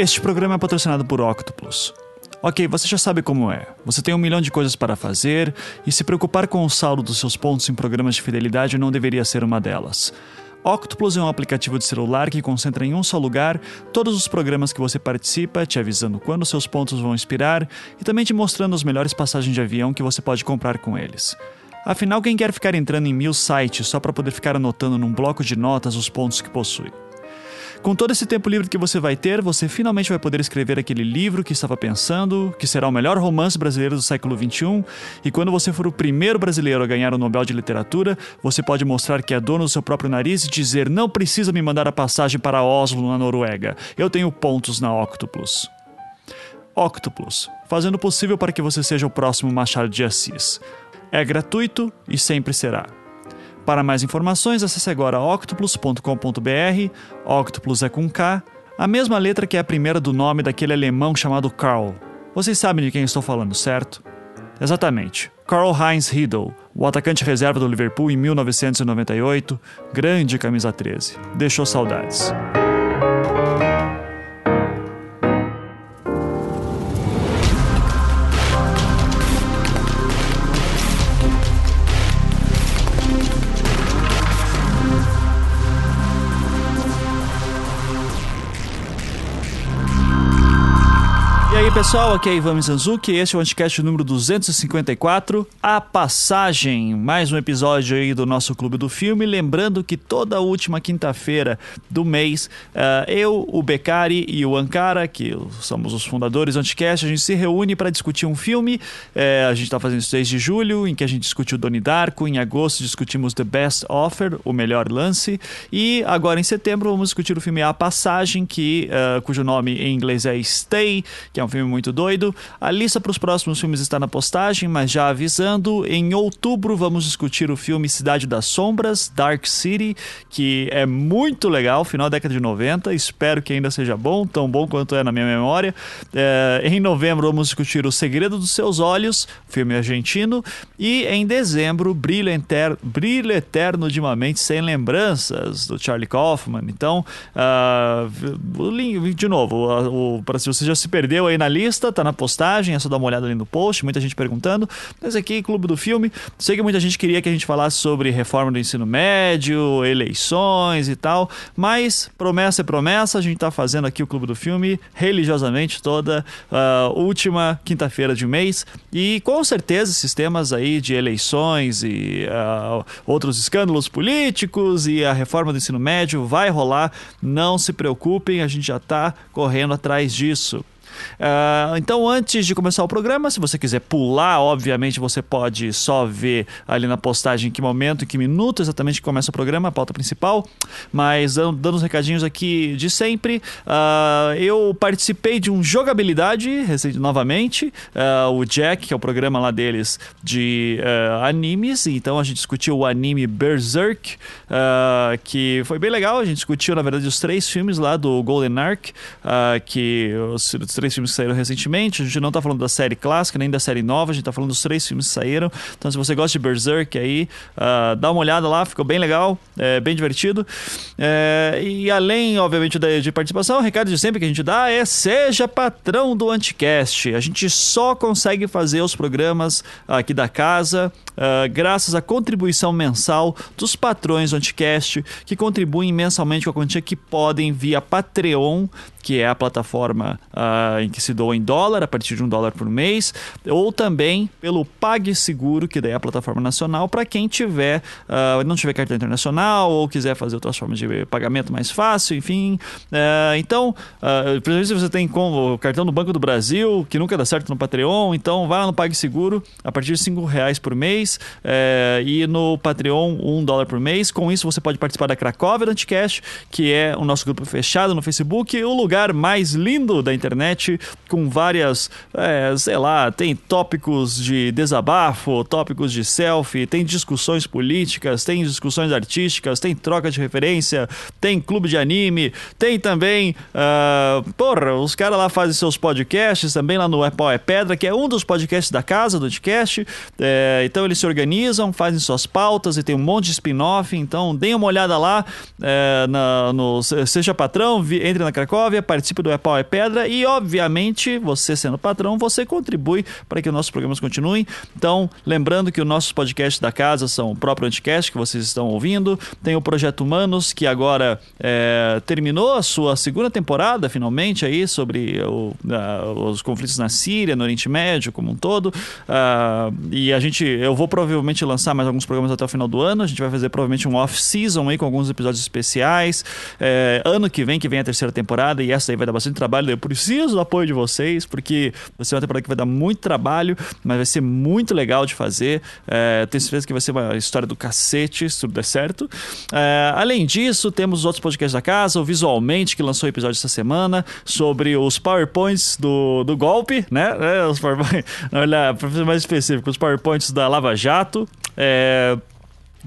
Este programa é patrocinado por Octopus. Ok, você já sabe como é. Você tem um milhão de coisas para fazer e se preocupar com o saldo dos seus pontos em programas de fidelidade não deveria ser uma delas. Octopus é um aplicativo de celular que concentra em um só lugar todos os programas que você participa, te avisando quando seus pontos vão expirar e também te mostrando as melhores passagens de avião que você pode comprar com eles. Afinal, quem quer ficar entrando em mil sites só para poder ficar anotando num bloco de notas os pontos que possui? Com todo esse tempo livre que você vai ter, você finalmente vai poder escrever aquele livro que estava pensando, que será o melhor romance brasileiro do século XXI, e quando você for o primeiro brasileiro a ganhar o Nobel de Literatura, você pode mostrar que é dono do seu próprio nariz e dizer: não precisa me mandar a passagem para Oslo, na Noruega. Eu tenho pontos na Octopus. Octopus, fazendo o possível para que você seja o próximo Machado de Assis. É gratuito e sempre será. Para mais informações, acesse agora octopus.com.br. Octopus é com K, a mesma letra que é a primeira do nome daquele alemão chamado Karl. Vocês sabem de quem estou falando, certo? Exatamente. Karl Heinz Riedel, o atacante reserva do Liverpool em 1998, grande camisa 13. Deixou saudades. Pessoal, aqui é Ivan Mizanzuki, este é o Anticast número 254, A Passagem, mais um episódio aí do nosso Clube do Filme, lembrando que toda última quinta-feira do mês, uh, eu, o Becari e o Ankara, que somos os fundadores do Anticast, a gente se reúne para discutir um filme, uh, a gente está fazendo isso desde julho, em que a gente discutiu Doni Darko, em agosto discutimos The Best Offer, o melhor lance, e agora em setembro vamos discutir o filme A Passagem, que, uh, cujo nome em inglês é Stay, que é um filme filme muito doido. A lista para os próximos filmes está na postagem, mas já avisando, em outubro vamos discutir o filme Cidade das Sombras, Dark City, que é muito legal, final da década de 90. Espero que ainda seja bom, tão bom quanto é na minha memória. É, em novembro vamos discutir O Segredo dos Seus Olhos, filme argentino. E em dezembro, Brilho, Eterno, Brilho Eterno de uma Mente Sem Lembranças, do Charlie Kaufman. Então, uh, de novo, para se você já se perdeu aí na lista, tá na postagem, é só dar uma olhada ali no post, muita gente perguntando. Mas aqui, Clube do Filme, sei que muita gente queria que a gente falasse sobre reforma do ensino médio, eleições e tal, mas promessa é promessa, a gente tá fazendo aqui o Clube do Filme religiosamente toda uh, última quinta-feira de mês e com certeza esses temas aí de eleições e uh, outros escândalos políticos e a reforma do ensino médio vai rolar, não se preocupem, a gente já tá correndo atrás disso. Uh, então, antes de começar o programa, se você quiser pular, obviamente você pode só ver ali na postagem em que momento, em que minuto exatamente começa o programa, a pauta principal. Mas dando os recadinhos aqui de sempre, uh, eu participei de um jogabilidade recente novamente, uh, o Jack, que é o programa lá deles de animes. Então a gente discutiu o anime Berserk, que foi bem legal. A gente discutiu, na verdade, os três filmes lá do Golden Ark, que os, os três filmes que saíram recentemente. A gente não tá falando da série clássica, nem da série nova, a gente tá falando dos três filmes que saíram. Então, se você gosta de Berserk aí, uh, dá uma olhada lá, ficou bem legal, é, bem divertido. É, e além, obviamente, de, de participação, o recado de sempre que a gente dá é seja patrão do Anticast. A gente só consegue fazer os programas aqui da casa uh, graças à contribuição mensal dos patrões do Anticast, que contribuem mensalmente com a quantia que podem via Patreon, que é a plataforma uh, em que se doa em dólar, a partir de um dólar por mês, ou também pelo PagSeguro, que daí é a plataforma nacional, para quem tiver, uh, não tiver cartão internacional ou quiser fazer outras formas de pagamento mais fácil, enfim. Uh, então, uh, se você tem com o cartão do Banco do Brasil, que nunca dá certo no Patreon, então vá no PagSeguro a partir de 5 reais por mês uh, e no Patreon um dólar por mês. Com isso, você pode participar da Cracóvia do Anticast, que é o nosso grupo fechado no Facebook, o lugar mais lindo da internet, com várias, é, sei lá, tem tópicos de desabafo, tópicos de selfie, tem discussões políticas, tem discussões artísticas, tem troca de referência, tem clube de anime, tem também, uh, porra, os caras lá fazem seus podcasts também lá no É Pau é Pedra, que é um dos podcasts da casa do podcast, é, então eles se organizam, fazem suas pautas e tem um monte de spin-off. Então, deem uma olhada lá é, na, no Seja Patrão, vi, entre na Cracóvia, participe do É Pau é Pedra e, obviamente, você sendo patrão, você contribui para que os nossos programas continuem. Então, lembrando que os nossos podcasts da casa são o próprio Anticast, que vocês estão ouvindo, tem o Projeto Humanos, que agora é, terminou a sua segunda temporada, finalmente, aí, sobre o, uh, os conflitos na Síria, no Oriente Médio como um todo. Uh, e a gente, eu vou provavelmente lançar mais alguns programas até o final do ano. A gente vai fazer provavelmente um off-season aí com alguns episódios especiais. É, ano que vem, que vem a terceira temporada, e essa aí vai dar bastante trabalho. Eu preciso do apoio de vocês, porque vai ser uma temporada que vai dar muito trabalho, mas vai ser muito legal de fazer. É, tenho certeza que vai ser uma história do cacete, se tudo der certo. É, além disso, temos outros podcasts da casa, o Visualmente, que lançou episódio essa semana, sobre os PowerPoints do, do golpe, né? É, os PowerPoints, olha, para ser mais específico, os PowerPoints da Lava Jato. É,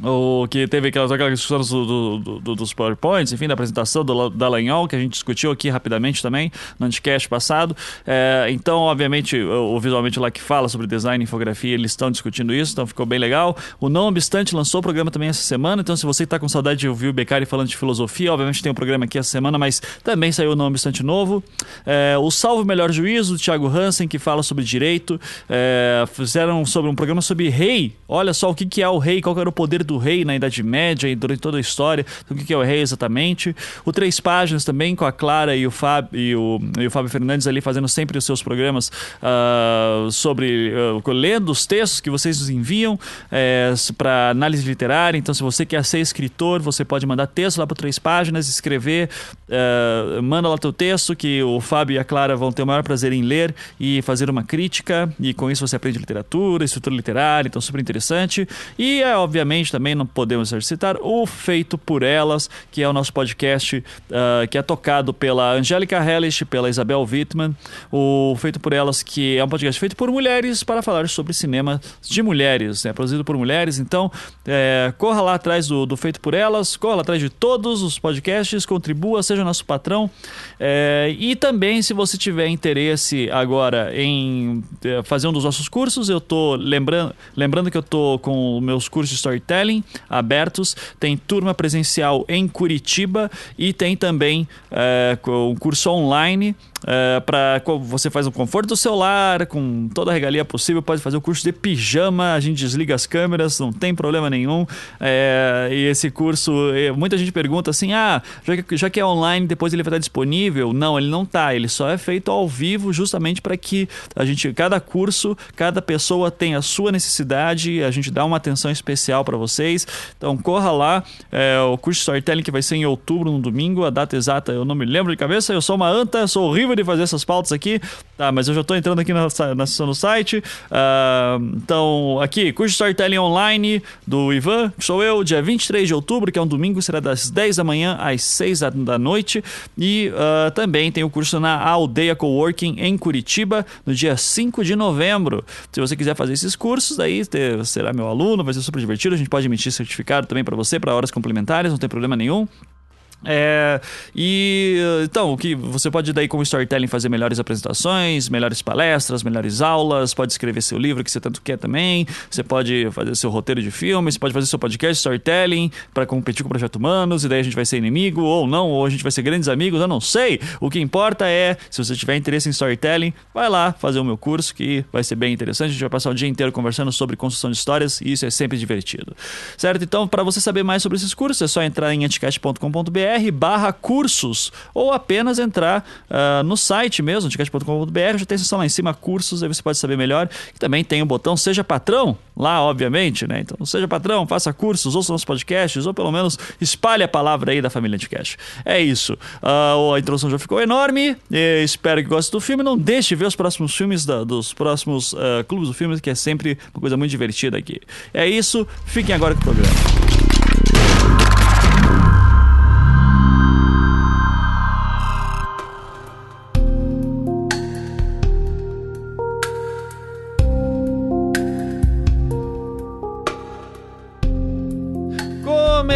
o que teve aquelas, aquelas discussões do, do, do, dos PowerPoints, enfim, da apresentação do Dallagnol, que a gente discutiu aqui rapidamente também no Anticast passado. É, então, obviamente, o, o, Visualmente lá que fala sobre design e infografia, eles estão discutindo isso, então ficou bem legal. O Não Obstante lançou o programa também essa semana, então se você está com saudade de ouvir o Beccari falando de filosofia, obviamente tem um programa aqui essa semana, mas também saiu o Não Obstante novo. É, o Salvo Melhor Juízo, do Thiago Hansen, que fala sobre direito. É, fizeram sobre um programa sobre rei. Olha só o que, que é o rei, qual era o poder do do rei na Idade Média e durante toda a história, do que é o rei exatamente. O Três Páginas também, com a Clara e o Fábio, e o, e o Fábio Fernandes ali fazendo sempre os seus programas uh, sobre. Uh, lendo os textos que vocês nos enviam é, para análise literária. Então, se você quer ser escritor, você pode mandar texto lá para Três Páginas, escrever, uh, manda lá teu texto que o Fábio e a Clara vão ter o maior prazer em ler e fazer uma crítica. E com isso você aprende literatura, estrutura literária, então super interessante. E é, também não podemos exercitar o Feito por Elas, que é o nosso podcast uh, que é tocado pela Angélica Hellish, pela Isabel Wittmann. O Feito por Elas, que é um podcast feito por mulheres para falar sobre cinema de mulheres, né? produzido por mulheres. Então, é, corra lá atrás do, do, Feito por Elas, corra lá atrás de todos os podcasts, contribua, seja nosso patrão. É, e também, se você tiver interesse agora em é, fazer um dos nossos cursos, eu estou lembrando, lembrando que eu estou com meus cursos de storytelling abertos, tem turma presencial em Curitiba e tem também é, um curso online é, para você faz no conforto do celular, com toda a regalia possível, pode fazer o curso de pijama, a gente desliga as câmeras, não tem problema nenhum. É, e esse curso, é, muita gente pergunta assim: ah, já que, já que é online, depois ele vai estar disponível? Não, ele não está, ele só é feito ao vivo, justamente para que a gente, cada curso, cada pessoa tem a sua necessidade, a gente dá uma atenção especial para vocês. Então corra lá, é, o curso de storytelling que vai ser em outubro, no domingo, a data exata eu não me lembro de cabeça, eu sou uma anta, sou horrível de fazer essas pautas aqui, tá? Mas eu já estou entrando aqui na, na sessão do site. Uh, então, aqui, curso de Storytelling Online do Ivan, que sou eu, dia 23 de outubro, que é um domingo, será das 10 da manhã às 6 da noite. E uh, também tem o curso na Aldeia Coworking em Curitiba, no dia 5 de novembro. Se você quiser fazer esses cursos, daí será meu aluno, vai ser super divertido. A gente pode emitir certificado também para você, para horas complementares, não tem problema nenhum. É, e então, o que você pode daí com storytelling fazer melhores apresentações, melhores palestras, melhores aulas, pode escrever seu livro que você tanto quer também, você pode fazer seu roteiro de filme, você pode fazer seu podcast storytelling para competir com o projeto Humanos, e daí a gente vai ser inimigo ou não, ou a gente vai ser grandes amigos, eu não sei. O que importa é, se você tiver interesse em storytelling, vai lá fazer o meu curso que vai ser bem interessante, a gente vai passar o dia inteiro conversando sobre construção de histórias e isso é sempre divertido. Certo? Então, para você saber mais sobre esses cursos, é só entrar em anticast.com.br barra cursos ou apenas entrar uh, no site mesmo, anticast.com.br, já tem seção lá em cima, cursos, aí você pode saber melhor. E também tem o botão Seja Patrão, lá, obviamente, né? Então, seja patrão, faça cursos, ouça nossos podcasts, ou pelo menos espalhe a palavra aí da família Anticast. É isso. Uh, a introdução já ficou enorme, espero que goste do filme. Não deixe de ver os próximos filmes da, dos próximos uh, clubes do filme, que é sempre uma coisa muito divertida aqui. É isso, fiquem agora com o programa.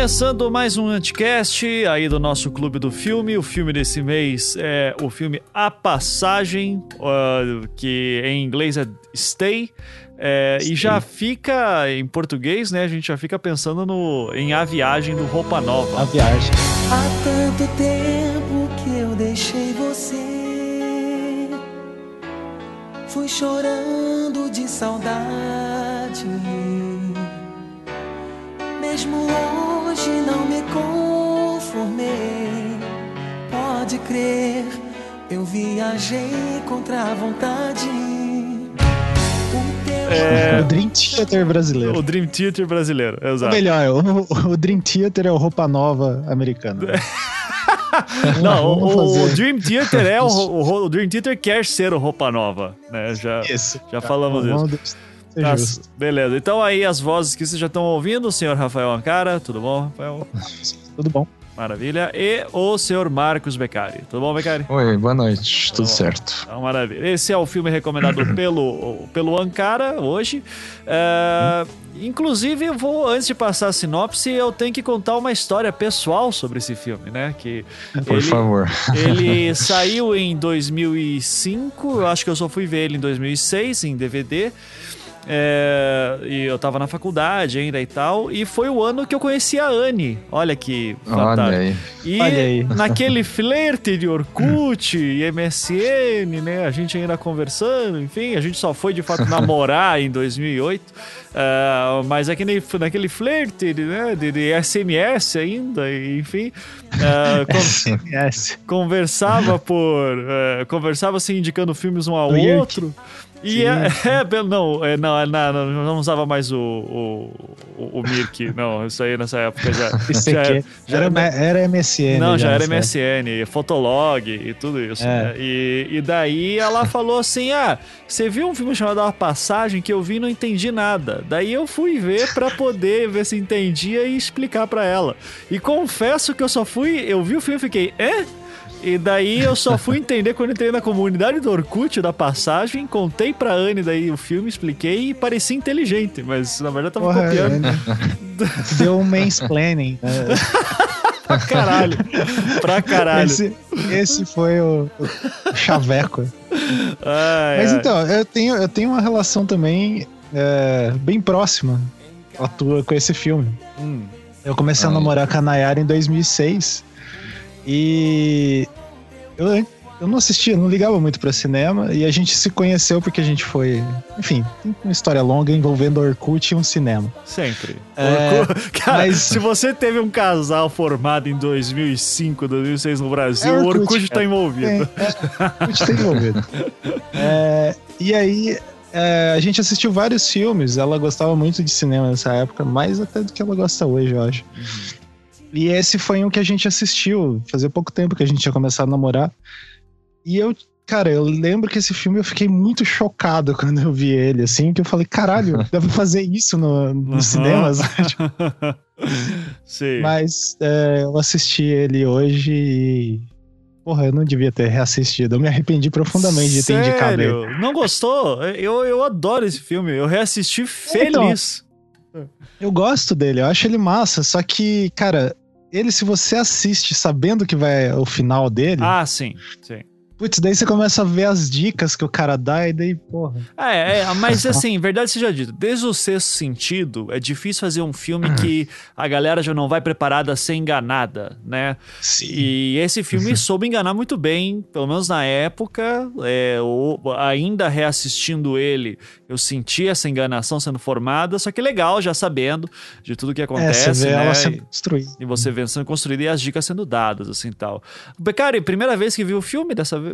Começando mais um Anticast aí do nosso Clube do Filme. O filme desse mês é o filme A Passagem, uh, que em inglês é Stay. É, e já fica em português, né? A gente já fica pensando no, em A Viagem do Roupa Nova. A Viagem. Há tanto tempo que eu deixei você. Fui chorando de saudade. Mesmo hoje não me conformei. Pode crer, eu viajei contra a vontade. É. O Dream Theater brasileiro. O Dream Theater brasileiro, Ou exato. melhor, o, o Dream Theater é o roupa nova americana. Não, Vamos o, o. Dream Theater é o, o, o Dream Theater quer ser o Roupa Nova, né? Já, Isso. já falamos. Vamos ser Tá, justo. beleza. Então aí as vozes que vocês já estão ouvindo, o senhor Rafael Ancara, tudo bom, Rafael? Tudo bom. Maravilha. E o senhor Marcos Beccari. Tudo bom, Beccari? Oi, boa noite, tudo bom. certo. Então, maravilha. Esse é o filme recomendado pelo, pelo Ancara hoje. É, inclusive, eu vou, antes de passar a sinopse, eu tenho que contar uma história pessoal sobre esse filme, né? Que Por ele, favor. Ele saiu em 2005, eu acho que eu só fui ver ele em 2006 em DVD. É, e eu tava na faculdade ainda e tal. E foi o ano que eu conheci a Anne. Olha que Olha fantástico. aí. E Olha aí. naquele flerte de Orkut e MSN, né? A gente ainda conversando, enfim, a gente só foi de fato namorar em 2008. ah, mas aquele, naquele flerte né, de, de SMS ainda, enfim. ah, con- Yes. conversava por. eh, conversava assim, indicando filmes um ao Do outro. E é, é, pelo- não, é, não, é, não, não, usava mais o, o, o, o Mirk, não, isso aí nessa época já. Isso já, aqui já era, era MSN. não, já era nessa MSN, Fotolog e tudo isso. É. né? E, e daí ela falou assim: Ah, você viu um filme chamado A Passagem que eu vi e não entendi nada. Daí eu fui ver pra poder ver se entendia e explicar pra ela. E confesso que eu só fui, eu vi o filme e fiquei, é? E daí eu só fui entender quando entrei na comunidade do Orkut da passagem, contei pra Anne daí o filme, expliquei e parecia inteligente, mas na verdade eu tava Porra, copiando né? Deu um mansplaining. né? pra caralho. Pra caralho. Esse, esse foi o, o chaveco. Ai, Mas ai. então, eu tenho, eu tenho uma relação também é, bem próxima a tua com esse filme. Hum. Eu comecei a Ai. namorar com a Nayara em 2006 e eu, eu não assistia, não ligava muito pra cinema e a gente se conheceu porque a gente foi, enfim, tem uma história longa envolvendo Orkut e um cinema. Sempre. É, Orkut- Cara, mas- se você teve um casal formado em 2005, 2006 no Brasil, É o Orkut, Orkut tá cara. envolvido. Tem, é, Orkut tá envolvido. É, e aí é, a gente assistiu vários filmes, ela gostava muito de cinema nessa época, mais até do que ela gosta hoje, eu acho. E esse foi um que a gente assistiu, fazia pouco tempo que a gente tinha começado a namorar. E eu, cara, eu lembro que esse filme eu fiquei muito chocado quando eu vi ele, assim, que eu falei, caralho, dá pra fazer isso no, nos Aham. cinemas? Sim. Mas é, eu assisti ele hoje e. Porra, eu não devia ter reassistido. Eu me arrependi profundamente de ter indicado ele. Não gostou? Eu, eu adoro esse filme. Eu reassisti Então, feliz. Eu gosto dele, eu acho ele massa, só que, cara, ele, se você assiste sabendo que vai o final dele, Ah, sim. sim. Putz, daí você começa a ver as dicas que o cara dá e daí, porra. É, é, mas assim, verdade seja dito, desde o sexto sentido, é difícil fazer um filme que a galera já não vai preparada a ser enganada, né? Sim. E esse filme soube enganar muito bem, pelo menos na época. é, o- ainda reassistindo ele, eu senti essa enganação sendo formada, só que legal, já sabendo de tudo que É, acontece, você vê né? ela sendo construída. E você vendo sendo construída e as dicas sendo dadas, assim tal. Becari, primeira vez que viu o filme dessa vez?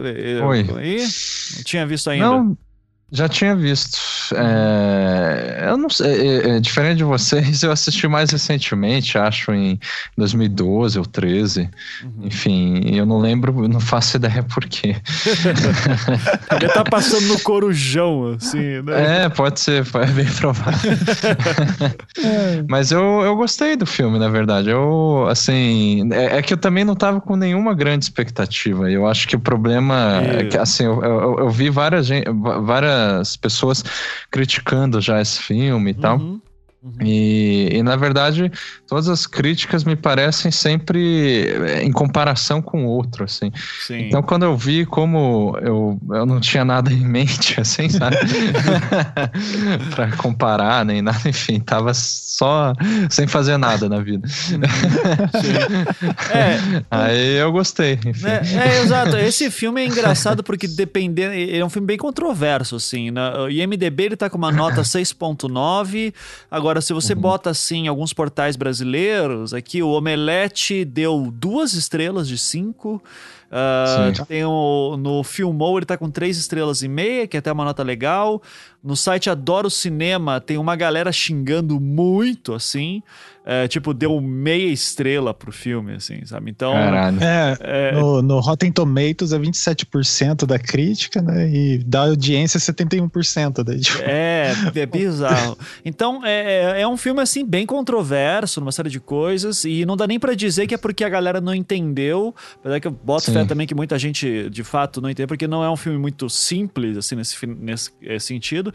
Oi. Aí? Não tinha visto ainda. Não, já tinha visto. É, eu não sei, é, é, diferente de vocês, eu assisti mais recentemente, acho em 2012 ou 13. Uhum. Enfim, eu não lembro, não faço ideia por quê. Ele tá passando no corujão, assim, né? É, pode ser, é bem provável. Mas eu, eu gostei do filme, na verdade. Eu, assim, é, é que eu também não tava com nenhuma grande expectativa. Eu acho que o problema é que, assim, eu, eu, eu vi várias, gen- várias pessoas criticando já esse filme e tal. Uhum. E, e, na verdade, todas as críticas me parecem sempre eh, em comparação com o outro, assim. Sim. Então, quando eu vi como eu, eu não tinha nada em mente, assim, sabe? pra comparar, nem nada, enfim, tava só sem fazer nada na vida. é, Aí eu gostei, enfim. É, é, exato. Esse filme é engraçado porque dependendo. Ele é um filme bem controverso, assim. Na, o IMDB ele tá com uma nota 6,9. Agora, se você uhum. bota assim alguns portais brasileiros, aqui o Omelete deu duas estrelas de cinco. Uh, tem o, no Filmou ele tá com três estrelas e meia, que é até uma nota legal. No site Adoro Cinema tem uma galera xingando muito, assim é, tipo, deu meia estrela pro filme, assim, sabe? Então. É, é, no, no Rotten Tomatoes é 27% da crítica, né? E da audiência 71%. Daí, tipo. É, é bizarro. Então, é, é, é um filme, assim, bem controverso, numa série de coisas, e não dá nem para dizer que é porque a galera não entendeu, apesar que eu boto Sim. fé também que muita gente, de fato, não entende, porque não é um filme muito simples, assim, nesse, nesse eh, sentido.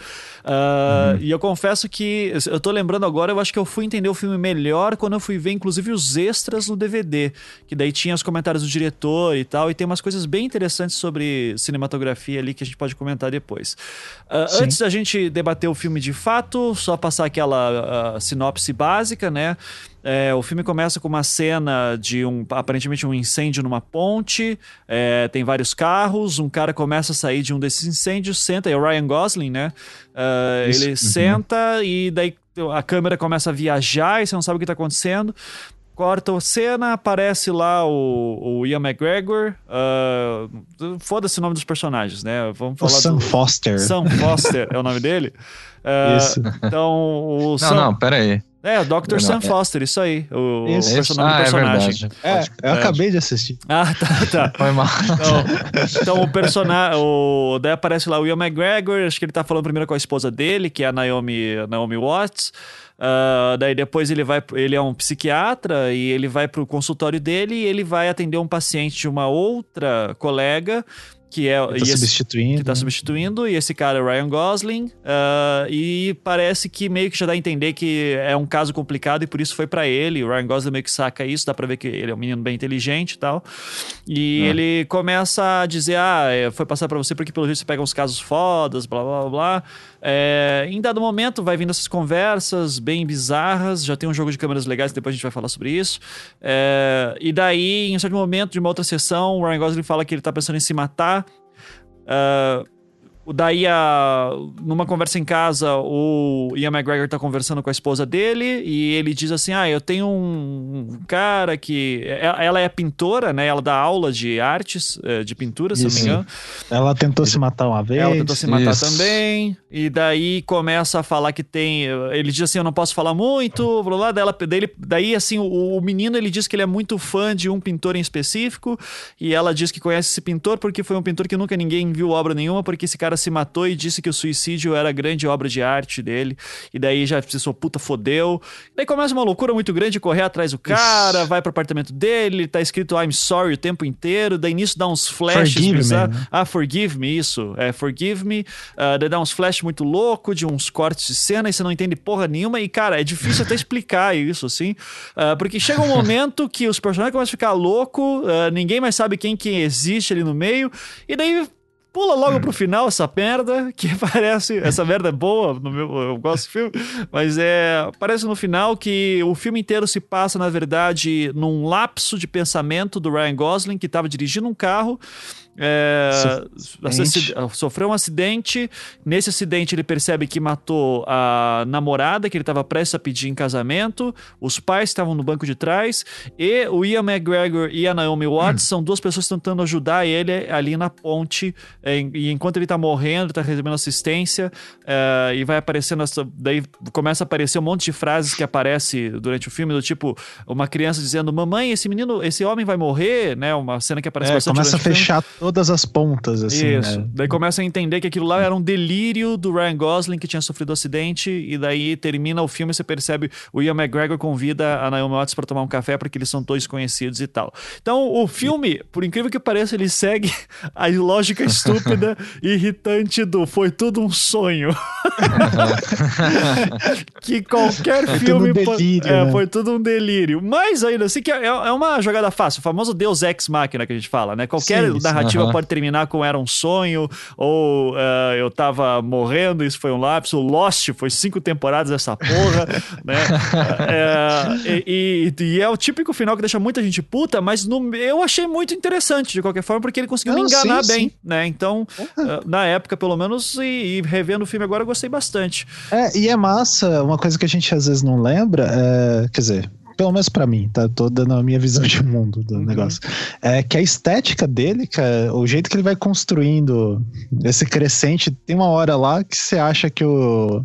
Uh, uhum. E eu confesso que, eu tô lembrando agora, eu acho que eu fui entender o filme melhor melhor quando eu fui ver, inclusive, os extras no DVD. Que daí tinha os comentários do diretor e tal. E tem umas coisas bem interessantes sobre cinematografia ali que a gente pode comentar depois. Uh, antes da gente debater o filme de fato, só passar aquela uh, sinopse básica, né? É, o filme começa com uma cena de um aparentemente um incêndio numa ponte. É, tem vários carros. Um cara começa a sair de um desses incêndios, senta, é o Ryan Gosling, né? Uh, ele uhum. senta e daí a câmera começa a viajar e você não sabe o que está acontecendo. Corta a cena, aparece lá o, o Ian McGregor. Uh, Foda-se o nome dos personagens, né? Vamos falar o Sam do... Foster. Sam Foster é o nome dele. Uh, isso. Então, o Não, Sam... não, pera aí. É, o Dr. Sam é. Foster, isso aí. O, isso. o personagem ah, do personagem. É, é eu é. acabei de assistir. Ah, tá, tá. Foi mal. Então, então o personagem. O, daí aparece lá o Ian McGregor, acho que ele tá falando primeiro com a esposa dele, que é a Naomi, Naomi Watts. Uh, daí depois ele vai, ele é um psiquiatra e ele vai pro consultório dele e ele vai atender um paciente de uma outra colega que é que tá substituindo, que tá né? substituindo e esse cara é Ryan Gosling uh, e parece que meio que já dá a entender que é um caso complicado e por isso foi para ele o Ryan Gosling meio que saca isso dá para ver que ele é um menino bem inteligente e tal e é. ele começa a dizer ah é, foi passar para você porque pelo jeito você pega uns casos fodas blá blá blá, blá. É, em dado momento vai vindo essas conversas bem bizarras já tem um jogo de câmeras legais depois a gente vai falar sobre isso. É, e daí em certo momento de uma outra sessão o Ryan Gosling fala que ele tá pensando em se matar. Uh, Daí, a, numa conversa em casa, o Ian McGregor tá conversando com a esposa dele e ele diz assim: Ah, eu tenho um cara que. Ela é pintora, né? Ela dá aula de artes, eh, de pintura, se Isso. não me engano. Ela tentou se matar uma vez. Ela tentou se matar Isso. também. E daí começa a falar que tem. Ele diz assim: Eu não posso falar muito, blá blá. Daí, ela, daí, daí assim, o, o menino ele diz que ele é muito fã de um pintor em específico e ela diz que conhece esse pintor porque foi um pintor que nunca ninguém viu obra nenhuma, porque esse cara se matou e disse que o suicídio era a grande obra de arte dele. E daí já pensou, puta, fodeu. Daí começa uma loucura muito grande correr atrás do cara, Isso. vai pro apartamento dele, tá escrito I'm sorry o tempo inteiro. Daí nisso dá uns flashes. Forgive me, né? Ah, forgive me, isso. É, forgive me. Uh, daí dá uns flashes muito louco de uns cortes de cena e você não entende porra nenhuma. E, cara, é difícil até explicar isso, assim. Uh, porque chega um momento que os personagens começam a ficar louco, uh, ninguém mais sabe quem que existe ali no meio. E daí Pula logo pro final essa merda, que parece. Essa merda é boa, no meu, eu gosto do filme, mas é. Parece no final que o filme inteiro se passa, na verdade, num lapso de pensamento do Ryan Gosling, que estava dirigindo um carro é, sofreu um acidente. Nesse acidente, ele percebe que matou a namorada que ele estava prestes a pedir em casamento. Os pais estavam no banco de trás. E o Ian McGregor e a Naomi Watts hum. são duas pessoas tentando ajudar ele ali na ponte. É, e enquanto ele está morrendo, está recebendo assistência. É, e vai aparecendo. Essa, daí começa a aparecer um monte de frases que aparece durante o filme, do tipo, uma criança dizendo: Mamãe, esse menino, esse homem vai morrer, né? Uma cena que aparece é, Começa a fechar todas as pontas, assim. Isso. Né? Daí começa a entender que aquilo lá era um delírio do Ryan Gosling que tinha sofrido um acidente, e daí termina o filme e você percebe o Ian McGregor convida a Naomi Watts para tomar um café porque eles são dois conhecidos e tal. Então, o filme, por incrível que pareça, ele segue a lógica estúpida e irritante do foi tudo um sonho. que qualquer Foi filme tudo um delírio, é, né? foi tudo um delírio. Mas ainda assim que é, é uma jogada fácil, o famoso Deus Ex Machina que a gente fala, né? Qualquer Sim, sim. Narrativa pode terminar com era um sonho, ou eh, eu tava morrendo, isso foi um lapso. Lost foi cinco temporadas dessa porra, né? É, e, e- é o típico final que deixa muita gente puta, mas no- eu achei muito interessante de qualquer forma, porque ele conseguiu me Não, enganar sim, bem, sim. né? Então, na época, pelo menos, e, e revendo o filme agora, eu gostei bastante. É, e é massa, uma coisa que a gente às vezes não lembra, é, quer dizer, pelo menos pra mim, tá? Tô dando a minha visão de mundo do Uhum. negócio. É que a estética dele, cara, o jeito que ele vai construindo esse crescente, tem uma hora lá que você acha que o.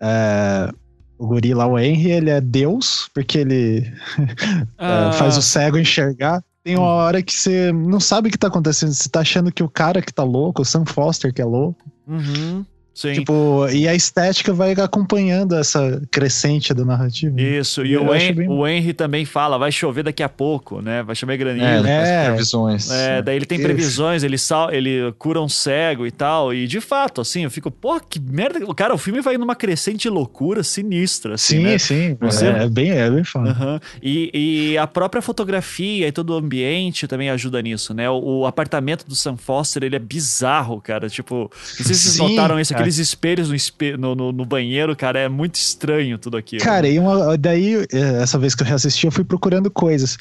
é, o guri lá, o Henry, ele é Deus, porque ele é, Ah, faz o cego enxergar. Tem uma hora que você não sabe o que tá acontecendo. Você tá achando que o cara que tá louco, o Sam Foster que é louco. uhum, sim. Tipo, e a estética vai acompanhando essa crescente da narrativa. Isso, e Eu o, acho Hen- bem- o Henry também fala, vai chover daqui a pouco, né? Vai chover granizo. É, ele faz É. previsões. É, daí ele tem Isso. previsões, ele, sal, ele cura um cego e tal. E de fato, assim, eu fico, pô, que merda. Cara, o filme vai numa crescente loucura sinistra, assim, sim, né? sim. Você- É, é bem, é bem foda. Aham. E, e a própria fotografia e todo o ambiente também ajuda nisso, né? O, o apartamento do Sam Foster, ele é bizarro, cara. Tipo, não sei se vocês Sim, notaram isso, cara. Aqueles espelhos no, no, no- no banheiro, cara, é muito estranho tudo aquilo. Cara, e uma, daí, é, essa vez que eu reassisti, eu fui procurando coisas.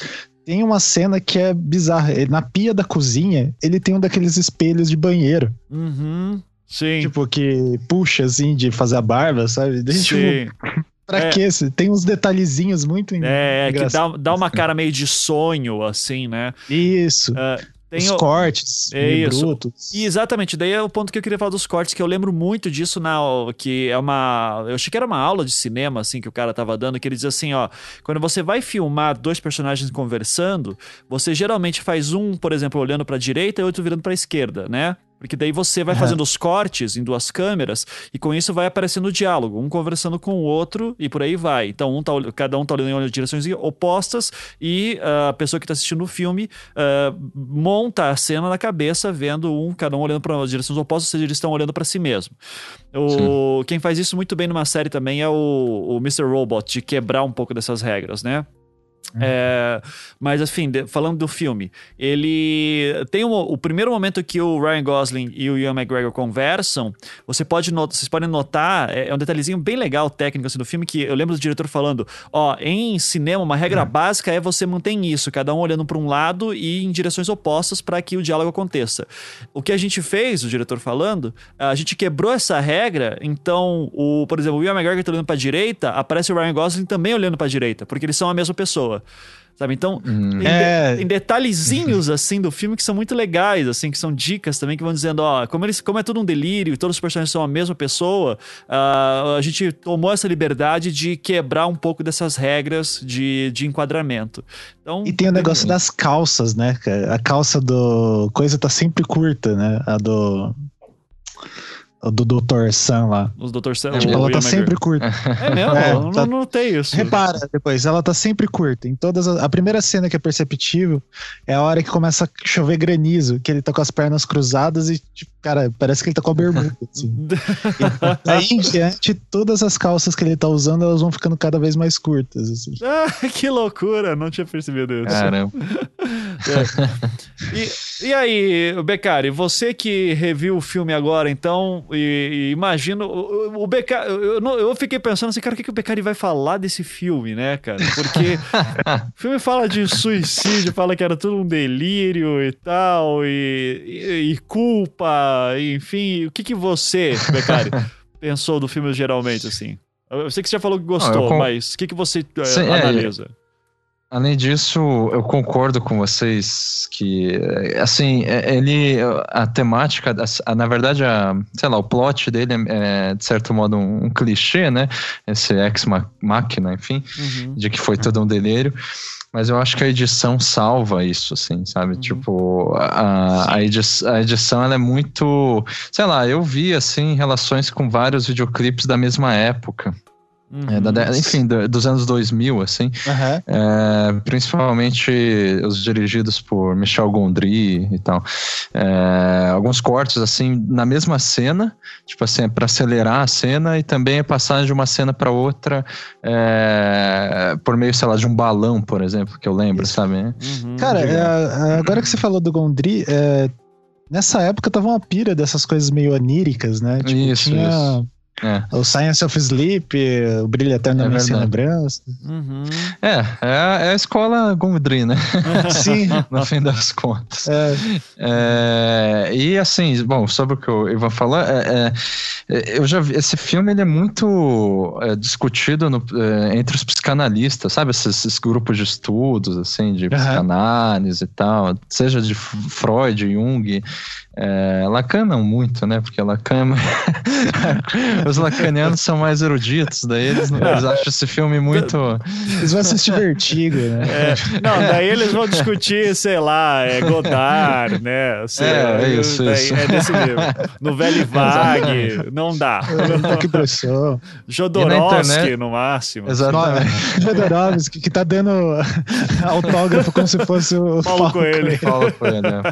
Tem uma cena que é bizarra. Ele- Na pia da cozinha, ele tem um daqueles espelhos de banheiro. Uhum. Sim. Tipo, que puxa, assim, de fazer a barba, sabe? Daí, tipo, Sim. pra É. quê? Tem uns detalhezinhos muito É, é que dá, dá uma cara meio de sonho, assim, né? Isso. É, tem Os o- cortes, É brutos. E exatamente, daí é o ponto que eu queria falar dos cortes, que eu lembro muito disso na que é uma, eu achei que era uma aula de cinema assim que o cara tava dando, que ele diz assim, ó, quando você vai filmar dois personagens conversando, você geralmente faz um, por exemplo, olhando pra direita e outro virando pra esquerda, né? Porque daí você vai Aham. fazendo os cortes em duas câmeras e com isso vai aparecendo o diálogo, um conversando com o outro e por aí vai. Então, um tá, cada um tá olhando em direções opostas e ah, a pessoa que tá assistindo o filme ah, monta a cena na cabeça, vendo um, cada um olhando para direções opostas, ou seja, eles estão olhando para si mesmo. O, quem faz isso muito bem numa série também é o, o Mr. Robot, de quebrar um pouco dessas regras, né? É, mas enfim, de- falando do filme, ele tem um- o primeiro momento que o Ryan Gosling e o Ian McGregor conversam. Você pode not- vocês podem notar é, é um detalhezinho bem legal técnico assim, do filme que eu lembro do diretor falando: ó, em cinema uma regra básica é você manter isso, cada um olhando para um lado e em direções opostas para que o diálogo aconteça. O que a gente fez, o diretor falando, a gente quebrou essa regra. Então, o, por exemplo, o Ian McGregor tá olhando para direita, aparece o Ryan Gosling também olhando para direita, porque eles são a mesma pessoa. Sabe? Então, Hum. tem, É. de- tem detalhezinhos assim do filme que são muito legais, assim, que são dicas também que vão dizendo, ó, como eles, como é tudo um delírio e todos os personagens são a mesma pessoa, ah, a gente tomou essa liberdade de quebrar um pouco dessas regras de, de enquadramento. Então, E tem o negócio das calças, né? A calça do. Coisa tá sempre curta, né? A do. Do Dr. Sam lá. os Dr. Sam, Tipo, o ela tá sempre curta. É mesmo? É, eu tá- não notei isso. Repara depois, ela tá sempre curta. Em todas as- a primeira cena que é perceptível é a hora que começa a chover granizo, que ele tá com as pernas cruzadas e, tipo, cara, parece que ele tá com a bermuda. Assim. Daí em diante, todas as calças que ele tá usando, elas vão ficando cada vez mais curtas. Assim. Ah, que loucura, não tinha percebido isso. Caramba. E, e aí, Beccari, você que reviu o filme agora, então, e, e imagino. O, o, Beccari, eu, eu fiquei pensando assim, cara, o que, que o Beccari vai falar desse filme, né, cara? Porque o filme fala de suicídio, fala que era tudo um delírio e tal, e, e- e culpa, enfim. O que, que você, Beccari, pensou do filme geralmente, assim? Eu sei que você já falou que gostou, mas o que, que você eh, Sim, é, analisa? Além disso, eu concordo com vocês que, assim, é, ele, a temática, na verdade, a, sei lá, o plot dele é, de certo modo, um, um clichê, né? Esse ex-máquina, enfim, uhum. de que foi todo um delírio. Mas eu acho que a edição salva isso, assim, sabe? Uhum. Tipo, a, a, edição, a edição, ela é muito. Sei lá, eu vi, assim, relações com vários videoclipes da mesma época. Uhum. É, da, enfim, do, dos anos 2000, assim. Uhum. É, principalmente os dirigidos por Michel Gondry e tal. É, alguns cortes, assim, na mesma cena, tipo assim, para acelerar a cena e também a passagem de uma cena para outra é, por meio, sei lá, de um balão, por exemplo, que eu lembro, Isso. sabe? Uhum. Cara, é, agora que você falou do Gondry, é, nessa época tava uma pira dessas coisas meio oníricas, né? Tipo, isso, tinha... isso é. O Science of Sleep, o Brilho Eternamente é Sem Lembrança. Uhum. É, é, é, a escola Gondry, né? Sim. no fim das contas. É. é. e assim, bom, sobre o que o Ivan falou, é, é, eu já vi, esse filme ele é muito discutido no, entre os psicanalistas, sabe? Esses, esses, grupos de estudos, assim, de psicanálise uhum. e tal, seja de Freud, Jung, é, Lacan não muito, né? Porque Lacan. Os lacanianos são mais eruditos, daí eles, eles acham esse filme muito. Eles vão assistir Vertigo, né? É, não, daí eles vão discutir, sei lá, é Godard, né? Sei, é, é isso, daí, isso. É desse livro. No Velho Vague, não dá. Que pressão. Jodorowsky, no máximo. Exatamente. Jodorowsky, que tá dando autógrafo como se fosse o Paulo Coelho. Paulo Coelho, né?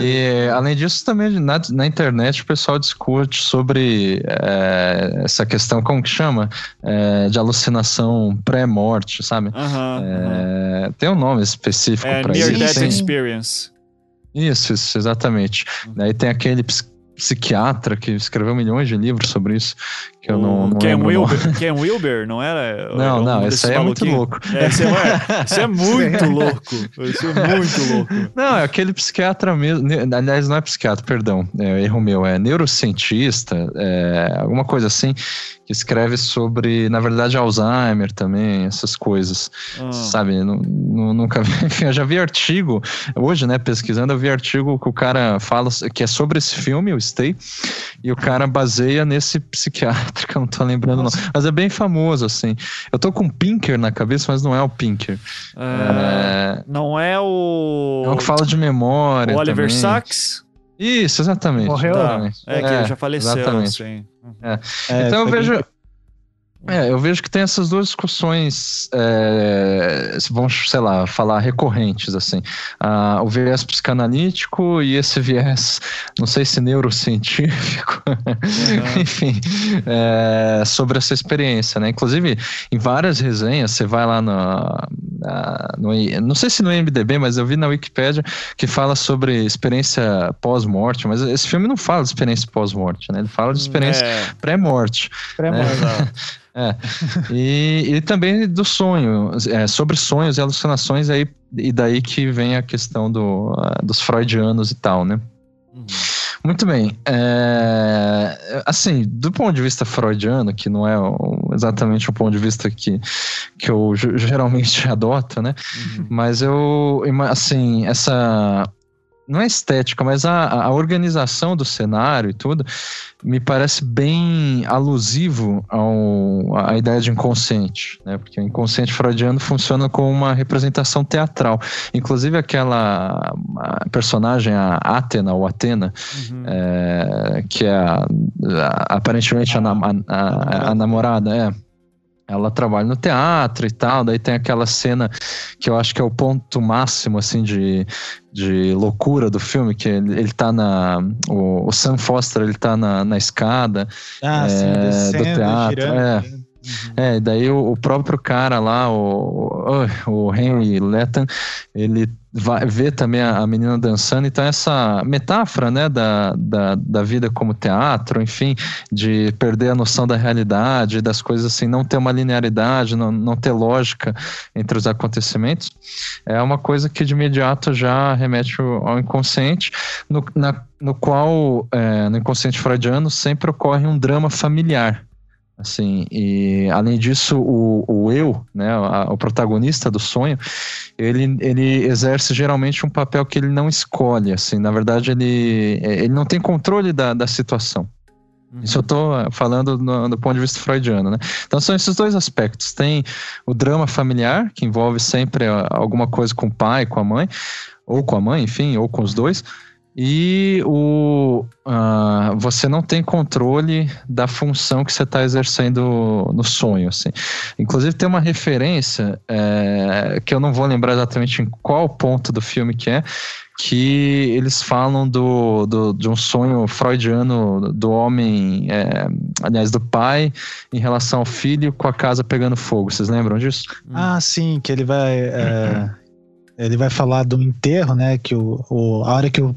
E além disso, também na, na internet o pessoal discute sobre é, essa questão, como que chama? É, de alucinação pré-morte, sabe? é, Tem um nome específico é, para isso. Near Death Experience. Isso, isso, exatamente. Uhum. Aí tem aquele psiquiatra que escreveu milhões de livros sobre isso, que eu não, não Ken Wilber, Ken Wilber, não era? Não, não, esse aí é muito louco. É, esse, é, é muito louco. Esse é muito louco. Não, é aquele psiquiatra mesmo. Aliás, não é psiquiatra, perdão, é erro meu, é neurocientista, é, alguma coisa assim, que escreve sobre, na verdade, Alzheimer também, essas coisas. Ah. Sabe? Não, não, nunca vi. Enfim, eu já vi artigo, hoje, né, pesquisando, eu vi artigo que o cara fala que é sobre esse filme, o Stay, e o cara baseia nesse psiquiatra, que eu não tô lembrando, não. Mas é bem famoso, assim. Eu tô com um Pinker na cabeça, mas não é o Pinker. É... É... Não é o. É o que fala de memória. O Oliver também. Sacks? Isso, exatamente. Morreu? Tá. É, que é, já faleceu, exatamente. Assim. É. então eu vejo. É, eu vejo que tem essas duas discussões, é, vamos, sei lá, falar recorrentes, assim. Ah, o viés psicanalítico e esse viés, não sei se neurocientífico, uhum. enfim, é, sobre essa experiência, né? Inclusive, em várias resenhas, você vai lá no, no, não sei se no MDB, mas eu vi na Wikipedia que fala sobre experiência pós-morte, mas esse filme não fala de experiência pós-morte, né? Ele fala de experiência é. pré-morte. Pré-morte. Né? É. E, e também do sonho, é, sobre sonhos e alucinações, aí, e daí que vem a questão do, uh, dos freudianos e tal, né? Uhum. Muito bem. É, assim, do ponto de vista freudiano, que não é exatamente o ponto de vista que, que eu geralmente adoto, né? Uhum. Mas eu, assim, essa não é estética, mas a, a organização do cenário e tudo me parece bem alusivo ao, à ideia de inconsciente, né? Porque o inconsciente freudiano funciona como uma representação teatral. Inclusive aquela personagem, a Atena ou Atena, uhum. é, que é a, a, aparentemente a, a, a namorada, é ela trabalha no teatro e tal, daí tem aquela cena que eu acho que é o ponto máximo, assim, de, de loucura do filme, que ele, ele tá na... O, o Sam Foster, ele tá na, na escada ah, é, sim, descendo, do teatro. Girando, é. Uhum. É, e daí o, o, próprio cara lá, o, o, o Henry Letton, ele vai ver também a, menina dançando, então essa metáfora, né, da, da, da, vida como teatro, enfim, de perder a noção da realidade, das coisas assim, não ter uma linearidade, não, não ter lógica entre os acontecimentos, é uma coisa que de imediato já remete ao inconsciente, no, na, no qual, é, no inconsciente freudiano, sempre ocorre um drama familiar, Assim, e além disso, o, o eu, né, a, o protagonista do sonho, ele, ele exerce geralmente um papel que ele não escolhe, assim, na verdade ele, ele não tem controle da, da situação. Uhum. Isso eu estou falando no, do ponto de vista freudiano, né? Então são esses dois aspectos. Tem o drama familiar, que envolve sempre alguma coisa com o pai, com a mãe, ou com a mãe, enfim, ou com os dois. E o, uh, você não tem controle da função que você está exercendo no sonho. Assim. Inclusive, tem uma referência é, que eu não vou lembrar exatamente em qual ponto do filme que é, que eles falam do, do, de um sonho freudiano do homem, é, aliás, do pai, em relação ao filho com a casa pegando fogo. Vocês lembram disso? Ah, sim, que ele vai. É, ele vai falar do enterro, né? Que o, o, a hora que o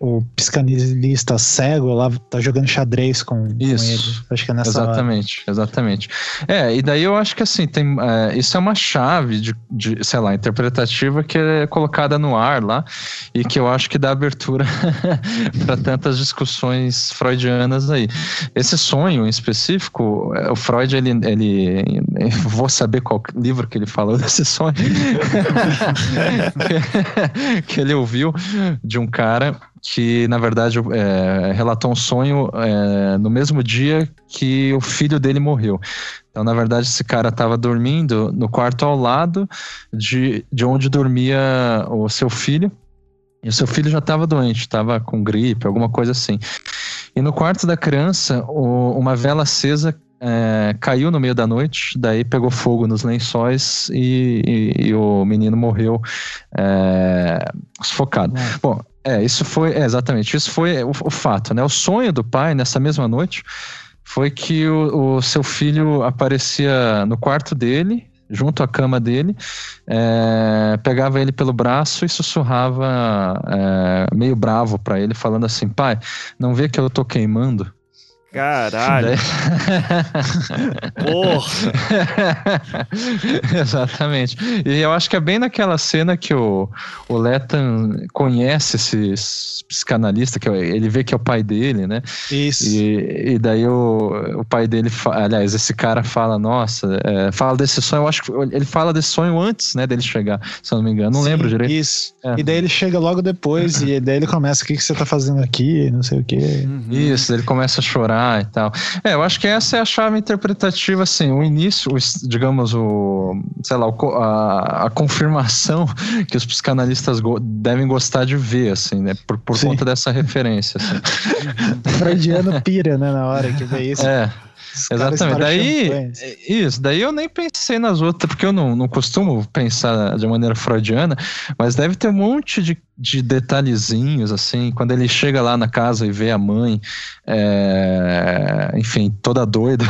o psicanalista cego lá tá jogando xadrez com, isso. com ele. Acho que é nessa Exatamente, hora. exatamente. É, e daí eu acho que assim, tem, é, isso é uma chave de, de, sei lá, interpretativa que é colocada no ar lá e que eu acho que dá abertura para tantas discussões freudianas aí. Esse sonho em específico, é, o Freud, ele, ele vou saber qual livro que ele falou desse sonho, que, que ele ouviu de um cara que na verdade é, relatou um sonho é, no mesmo dia que o filho dele morreu. Então, na verdade, esse cara estava dormindo no quarto ao lado de, de onde dormia o seu filho. E o seu filho já estava doente, estava com gripe, alguma coisa assim. E no quarto da criança, o, uma vela acesa é, caiu no meio da noite, daí pegou fogo nos lençóis e, e, e o menino morreu é, sufocado. É. Bom, é, isso foi, é, exatamente, isso foi o, o, fato, né? O sonho do pai nessa mesma noite foi que o, o seu filho aparecia no quarto dele, junto à cama dele, é, pegava ele pelo braço e sussurrava é, meio bravo para ele, falando assim: pai, não vê que eu tô queimando? Caralho. Porra. Exatamente. E eu acho que é bem naquela cena que o, o Lethan conhece esse psicanalista, que é ele vê que é o pai dele, né? Isso. E, e daí o, o pai dele, aliás, esse cara fala, nossa, é, fala desse sonho, eu acho que ele fala desse sonho antes, né, dele chegar, se eu não me engano, não Sim, lembro direito. Isso. É. E daí ele chega logo depois, e daí ele começa, o que, que você tá fazendo aqui, não sei o quê. Isso, ele começa a chorar e tal. É, eu acho que essa é a chave interpretativa, assim, o início, o, digamos, o, sei lá, o, a, a, confirmação que os psicanalistas go, devem gostar de ver, assim, né, por, por conta dessa referência, assim. Freudiano pira, né, na hora que vê isso. É. Exatamente. Daí, isso, daí eu nem pensei nas outras, porque eu não, não costumo pensar de maneira freudiana, mas deve ter um monte de de detalhezinhos, assim, quando ele chega lá na casa e vê a mãe, é, enfim, toda doida,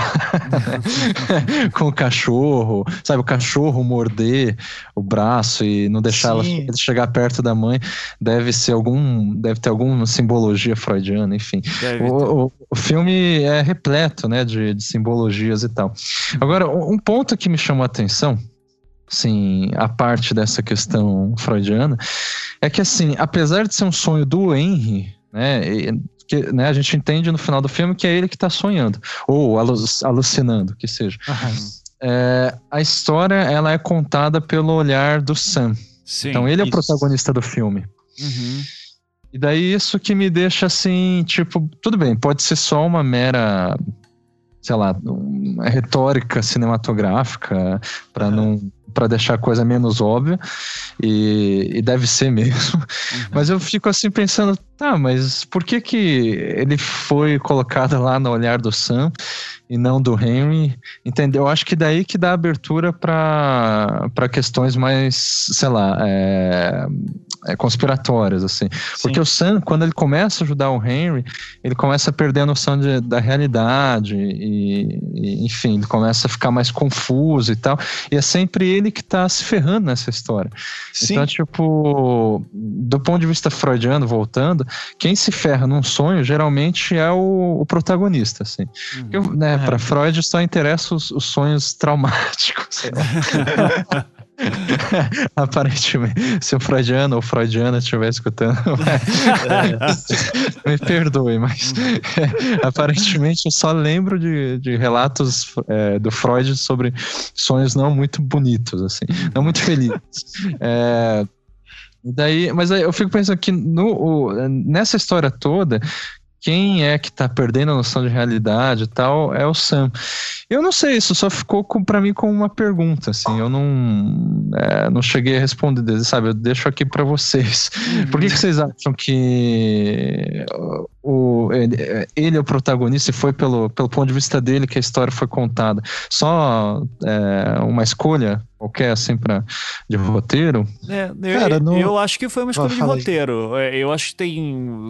com o cachorro, sabe, o cachorro morder o braço e não deixar ela chegar perto da mãe, deve ser algum, deve ter alguma simbologia freudiana, enfim. O, o, o, filme é repleto, né, de, de simbologias e tal. Agora, um ponto que me chamou a atenção, assim, a parte dessa questão freudiana, é que assim, apesar de ser um sonho do Henry, né, que, né, a gente entende no final do filme que é ele que está sonhando, ou alucinando, que seja. Uhum. É, a história ela é contada pelo olhar do Sam. Sim, então ele é o protagonista do filme. Uhum. E daí isso que me deixa assim, tipo, tudo bem, pode ser só uma mera sei lá, uma retórica cinematográfica para não para deixar a coisa menos óbvia e, e deve ser mesmo. Uhum. Mas eu fico assim pensando, tá, mas por que que ele foi colocado lá no olhar do Sam e não do Henry? Entendeu? Eu acho que daí que dá abertura para questões mais, sei lá, é, é, conspiratórias, assim. Sim. Porque o Sam, quando ele começa a ajudar o Henry, ele começa a perder a noção de, da realidade e, e, enfim, ele começa a ficar mais confuso e tal. E é sempre ele que tá se ferrando nessa história. Sim. Então, tipo, do ponto de vista freudiano, voltando, quem se ferra num sonho geralmente é o, o protagonista, assim. Uhum. Eu, né, é. Para Freud só interessa os, os sonhos traumáticos. Aparentemente, se o Freudiano ou Freudiana estiver escutando, é. me perdoe, mas aparentemente eu só lembro de, de relatos é, do Freud sobre sonhos não muito bonitos, assim, não muito felizes. É, daí, mas aí eu fico pensando que no, o, nessa história toda, quem é que tá perdendo a noção de realidade e tal é o Sam. Eu não sei, isso só ficou para mim como uma pergunta, assim, eu não, é, não cheguei a responder, sabe? Eu deixo aqui para vocês. Uhum. Por que, que vocês acham que o, ele, ele é o protagonista e foi pelo, pelo ponto de vista dele que a história foi contada? Só é, uma escolha qualquer, assim, pra, de roteiro? É, eu, Cara, no... eu acho que foi uma escolha de roteiro. É, eu acho que tem,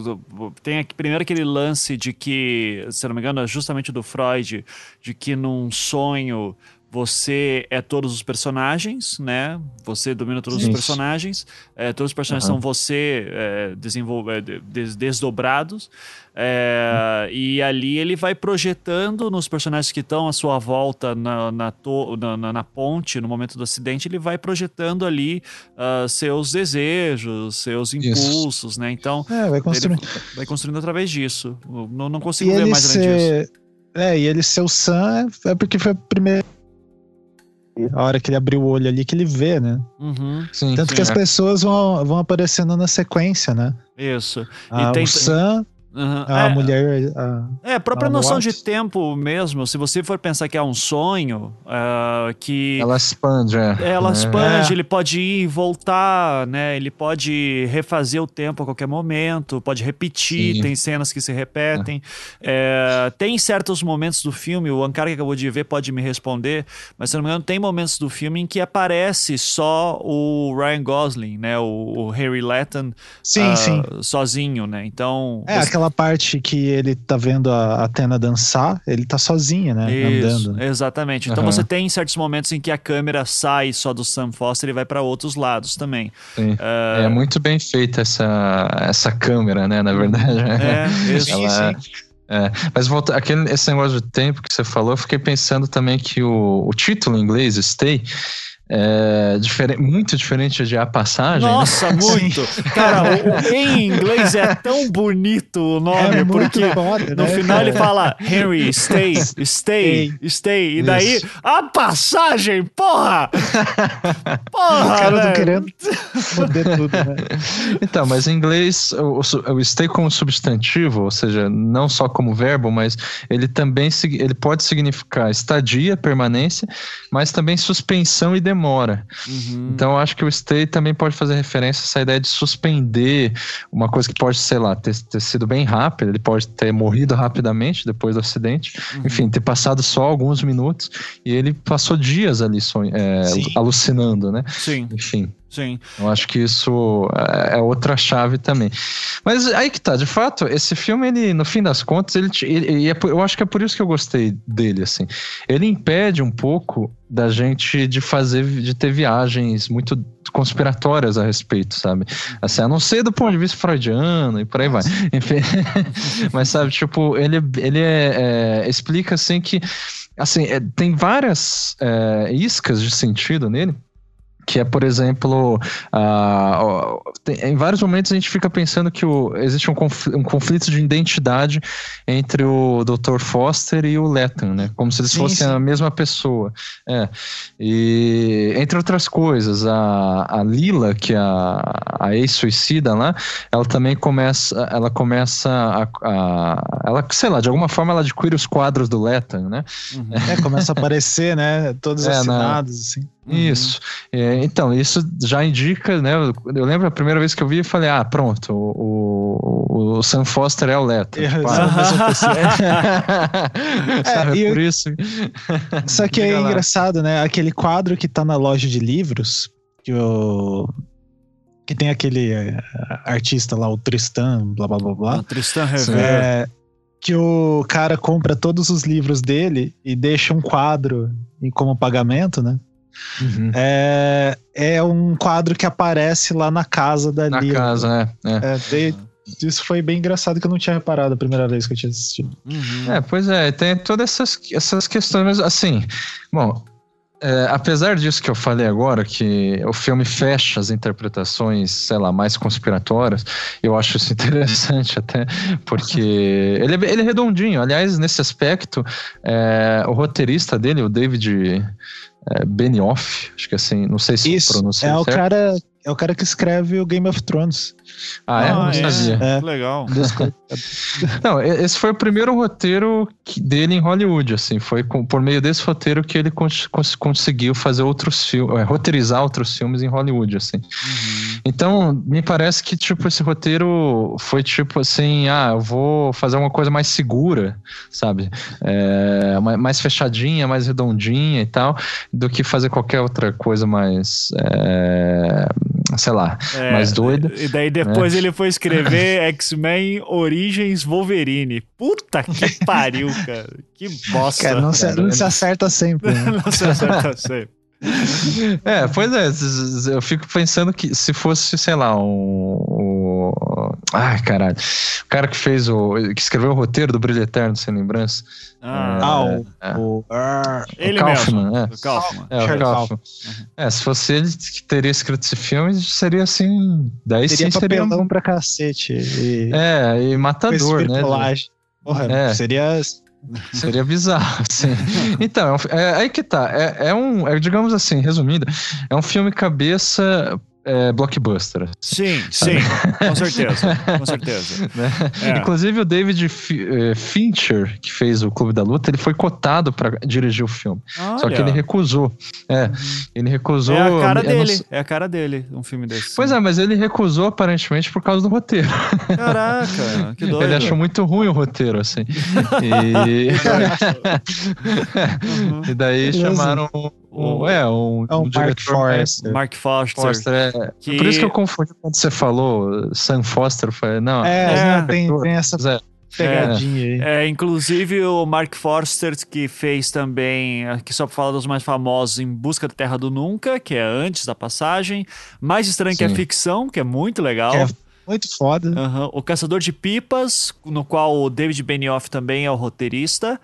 tem aqui, primeiro aquele lance de que, se não me engano, é justamente do Freud, de que num sonho você é todos os personagens, né? Você domina todos Isso. os personagens. É, todos os personagens uhum. são você é, é, des, desdobrados. É, uhum. E ali ele vai projetando nos personagens que estão à sua volta na, na, na, na, ponte, no momento do acidente, ele vai projetando ali uh, seus desejos, seus impulsos, Isso. né? Então, é, vai, construindo. vai construindo através disso. Não, não consigo e ver mais além disso. É, e ele ser o Sam é porque foi a primeira a hora que ele abriu o olho ali que ele vê, né? Uhum. Sim, Tanto sim, que as é. pessoas vão, vão aparecendo na sequência, né? Isso. Ah, tem... O Sam, Uhum. A é, mulher. A, é, a própria a noção de tempo mesmo. Se você for pensar que é um sonho, uh, que. Ela expande, é. Ela é. expande, é. ele pode ir e voltar, né? Ele pode refazer o tempo a qualquer momento, pode repetir, Sim. tem cenas que se repetem. É. é tem certos momentos do filme, o Ankara que acabou de ver pode me responder, mas se não me engano, tem momentos do filme em que aparece só o Ryan Gosling, né? O, o Harry Letton sim, uh, sim. sozinho, né? Então. É, você aquela parte que ele tá vendo a Atena dançar, ele tá sozinho, né? Isso, andando. Né? Exatamente. Então uhum. você tem certos momentos em que a câmera sai só do Sam Foster e vai para outros lados também. Sim. Uh... É muito bem feita essa, essa câmera, né? Na verdade. É, isso. Ela... sim, sim. É, mas volta, aquele, esse negócio de tempo que você falou, eu fiquei pensando também que o, o título em inglês, Stay, é, diferente, muito diferente de A Passagem. Né? Nossa, né? muito! Cara, o, em inglês é tão bonito o nome, é porque no né, final cara? ele fala Henry, stay, stay, stay. E daí, Isso. A Passagem, porra! Porra, O cara tá querendo foder tudo, né? Então, mas em inglês, o, o stay como substantivo, ou seja, não só como verbo, mas ele também ele pode significar estadia, permanência, mas também suspensão e demora demora. Uhum. Então, eu acho que o stay também pode fazer referência a essa ideia de suspender uma coisa que pode, sei lá, ter, ter sido bem rápida, ele pode ter morrido rapidamente depois do acidente, uhum. enfim, ter passado só alguns minutos e ele passou dias ali é, alucinando, né? Sim. Enfim. Sim. Eu acho que isso é, é outra chave também. Mas aí que tá, de fato, esse filme, ele, no fim das contas, ele, ele, é, eu acho que é por isso que eu gostei dele, assim. Ele impede um pouco da gente de fazer, de ter viagens muito conspiratórias a respeito, sabe? Assim, a não ser do ponto de vista freudiano e por aí vai. Enfim, mas sabe, tipo, ele, ele é, é, explica assim que, assim, é, tem várias é, iscas de sentido nele que é, por exemplo, uh, tem, em vários momentos a gente fica pensando que o, existe um, conflito, um conflito de identidade entre o Dr. Foster e o Letton, né? Como se eles sim, fossem sim. a mesma pessoa. É. E, entre outras coisas, a, a Lila, que é a, a ex-suicida lá, ela também começa, ela começa a, a, ela, sei lá, de alguma forma ela adquire os quadros do Letton, né? Uhum. É, começa a aparecer, né? Todos é, assinados, na... assim. Uhum. Isso. É, então, isso já indica, né? Eu, eu, lembro a primeira vez que eu vi e falei, ah, pronto, o, o, o Sam Foster é o Leto. É, tipo, é, é por isso. Só que é engraçado, né? Aquele quadro que tá na loja de livros, que o. Que tem aquele uh, artista lá, o Tristan, blá blá blá blá. O Tristan Rever. É, que o cara compra todos os livros dele e deixa um quadro como pagamento, né? Uhum. É, é um quadro que aparece lá na casa da Na Lila. casa, é. é. é isso foi bem engraçado que eu não tinha reparado a primeira vez que eu tinha assistido. Uhum. É, pois é, tem todas essas, essas questões, assim, bom, é, apesar disso que eu falei agora, que o filme fecha as interpretações, sei lá, mais conspiratórias, eu acho isso interessante até, porque ele, é, ele é redondinho. Aliás, nesse aspecto, é, o roteirista dele, o David é, Benioff, acho que assim, não sei se Isso, pronuncia é o certo. cara é o cara que escreve o Game of Thrones. Ah, é? Ah, não é. sabia. É. Legal. Não, esse foi o primeiro roteiro dele em Hollywood, assim, foi com- por meio desse roteiro que ele cons- cons- conseguiu fazer outros filmes, roteirizar outros filmes em Hollywood, assim. Uhum. Então, me parece que, tipo, esse roteiro foi tipo assim, ah, eu vou fazer uma coisa mais segura, sabe? É, ma- mais fechadinha, mais redondinha e tal, do que fazer qualquer outra coisa mais, é, sei lá, É, mais doida. E daí depois ele foi escrever X-Men Origens Wolverine. Puta que pariu, cara. Que bosta. Cara, não se, não se acerta sempre. né? Não se acerta sempre. É, pois é, eu fico pensando que se fosse, sei lá, um. um ai, caralho. O cara que fez o. que escreveu o roteiro do Brilho Eterno Sem Lembrança. Ah, Ah, o, é. o- ele Kaufman, mesmo. é. O Kaufman. É, o Kaufman. É, se fosse ele que teria escrito esse filme, seria assim. Daí teria sim seria. um- pra cacete. E, É, e matador, né? Porra, É. seria. Seria bizarro, assim. Então, é é, aí que tá. É, é um, é, digamos assim, resumindo, é um filme cabeça é, blockbuster. Sim, sim. Com certeza. Com certeza. né? É. Inclusive o David eh, Fincher, que fez o Clube da Luta, ele foi cotado para dirigir o filme. Só que Olha, ele recusou. É, ele recusou. É a cara não dele. sei- É a cara dele, um filme desse. Pois é, mas ele recusou aparentemente por causa do roteiro. Caraca, que doido. Ele achou muito ruim o roteiro, assim. E, Uhum. e daí Beleza. chamaram um, é, um, É um Mark diretor Forrester. Mark Foster. Foster, é. Que- Por isso que eu confundi quando você falou Sam Foster. Falei, não, É, É. né, tem, tem essa é, pegadinha aí. É, inclusive o Mark Forster, que fez também, aqui só pra falar dos mais famosos, Em Busca da Terra do Nunca, que é antes da passagem. Mais Estranho que a Sim. Ficção, que é muito legal. Que é muito foda. Aham. O Caçador de Pipas, no qual o David Benioff também é o roteirista.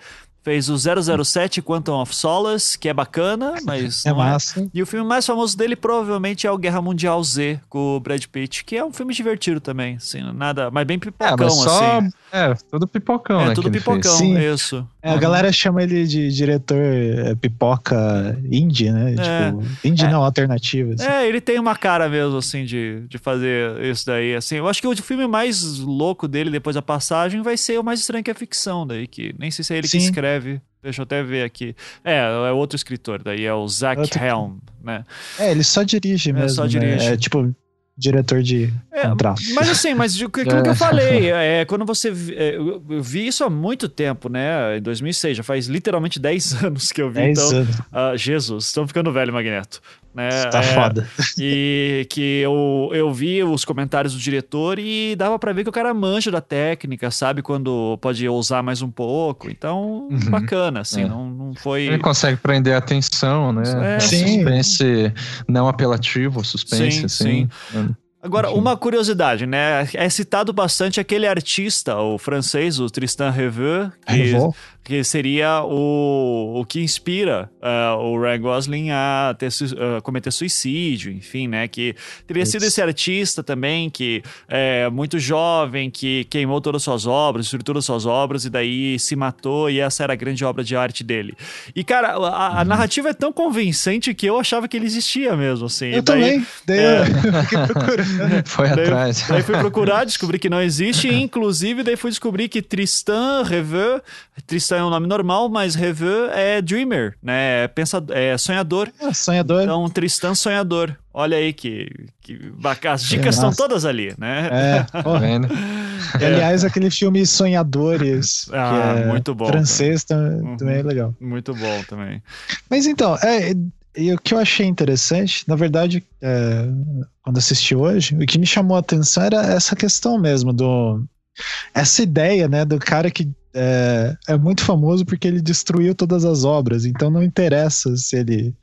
Fez o 007 Quantum of Solace, que é bacana, mas É não massa. E o filme mais famoso dele provavelmente é o Guerra Mundial Z, com o Brad Pitt, que é um filme divertido também, assim, nada, mas bem é, pipocão, mas só. assim. É, tudo pipocão, É né? tudo que ele pipocão, isso. É, a galera chama ele de diretor é, pipoca indie, né? É. Tipo, indie É. não, alternativa. assim. É, ele tem uma cara mesmo, assim, de, de fazer isso daí, assim. Eu acho que o filme mais louco dele, depois da passagem, vai ser o Mais Estranho que a Ficção, daí, que nem sei se é ele que Sim. escreve. Deixa eu até ver aqui. É, é outro escritor, daí é o Zach Outro- Helm, né? É, ele só dirige mesmo. só né? dirige. É tipo diretor de É, contrato. mas assim, mas de- aquilo que eu falei, é, quando você. vi- é, eu, vi isso há muito tempo, né? Em 2006, já faz literalmente 10 anos que eu vi. 10 então, anos. ah, Jesus, estão ficando velho, Magneto. Né? tá É, foda. E que eu, eu vi os comentários do diretor e dava pra ver que o cara manja da técnica, sabe? Quando pode ousar mais um pouco. Então, Uhum. bacana, assim, É. não, não foi. Ele consegue prender a atenção, né? É. Sim. Suspense não apelativo, suspense, Sim, assim. Agora, Enfim. uma curiosidade, né? É citado bastante aquele artista, o francês, o Tristan Reveux, que, Revaux. Que seria o, o que inspira ah, o Ryan Gosling a ter, ah, cometer suicídio, enfim, né? Que teria sido esse artista também, que é muito jovem, que queimou todas as suas obras, destruiu todas as suas obras, e daí se matou, e essa era a grande obra de arte dele. E, cara, a, a Uhum. narrativa é tão convincente que eu achava que ele existia mesmo, assim. Eu daí- também. Daí É. eu fiquei procurando. Foi Daí, atrás. daí fui procurar, descobri que não existe, e inclusive daí fui descobrir que Tristan Reveux, Tristan é um nome normal, mas Reveux é dreamer, né? É, pensador, é sonhador. Ah, sonhador. Então, Tristan sonhador. Olha aí que, que bacana. As dicas É estão todas ali, né? É, porra. vendo? E, Aliás, aquele filme Sonhadores, Ah, é muito bom, francês, tam- Uhum. também é legal. Muito bom também. Mas então, é, e o que eu achei interessante, na verdade, é, quando assisti hoje, o que me chamou a atenção era essa questão mesmo do essa ideia, né, do cara que é, é muito famoso porque ele destruiu todas as obras, então não interessa se ele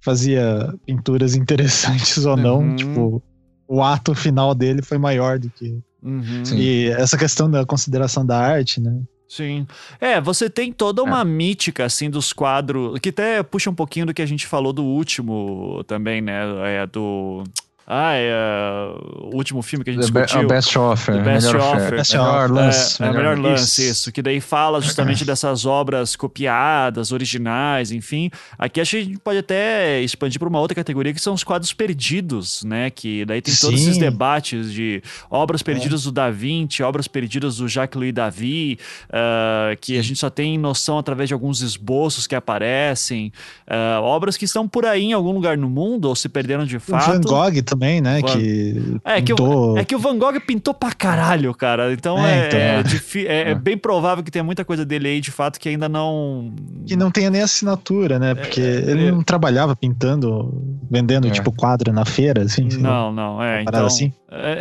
fazia pinturas interessantes ou não, Uhum. tipo, o ato final dele foi maior do que Uhum. E essa questão da consideração da arte, né? Sim. É, você tem toda uma é. mítica, assim, dos quadros, que até puxa um pouquinho do que a gente falou do último também, né? É do. Ah, é uh, o último filme que a gente The discutiu. Be Best Offer. The Best melhor Offer. Best melhor lance. É, melhor, melhor lance, isso. isso. Que daí fala justamente dessas obras copiadas, originais, enfim. Aqui acho que a gente pode até expandir para uma outra categoria, que são os quadros perdidos, né? Que daí tem todos Sim. esses debates de obras perdidas é. do Da Vinci, obras perdidas do Jacques-Louis David, uh, que a gente só tem noção através de alguns esboços que aparecem. Uh, obras que estão por aí em algum lugar no mundo, ou se perderam de fato. Van Gogh também, né? Van... Que é, pintou... que o, é que o Van Gogh pintou pra caralho, cara. Então é, é, então, é, é, é, bem provável que tenha muita coisa dele aí, de fato, que ainda não. Que não tenha nem assinatura, né? Porque é, ele não trabalhava pintando, vendendo, tipo, quadro na feira, assim. Não, não, é. Então, assim?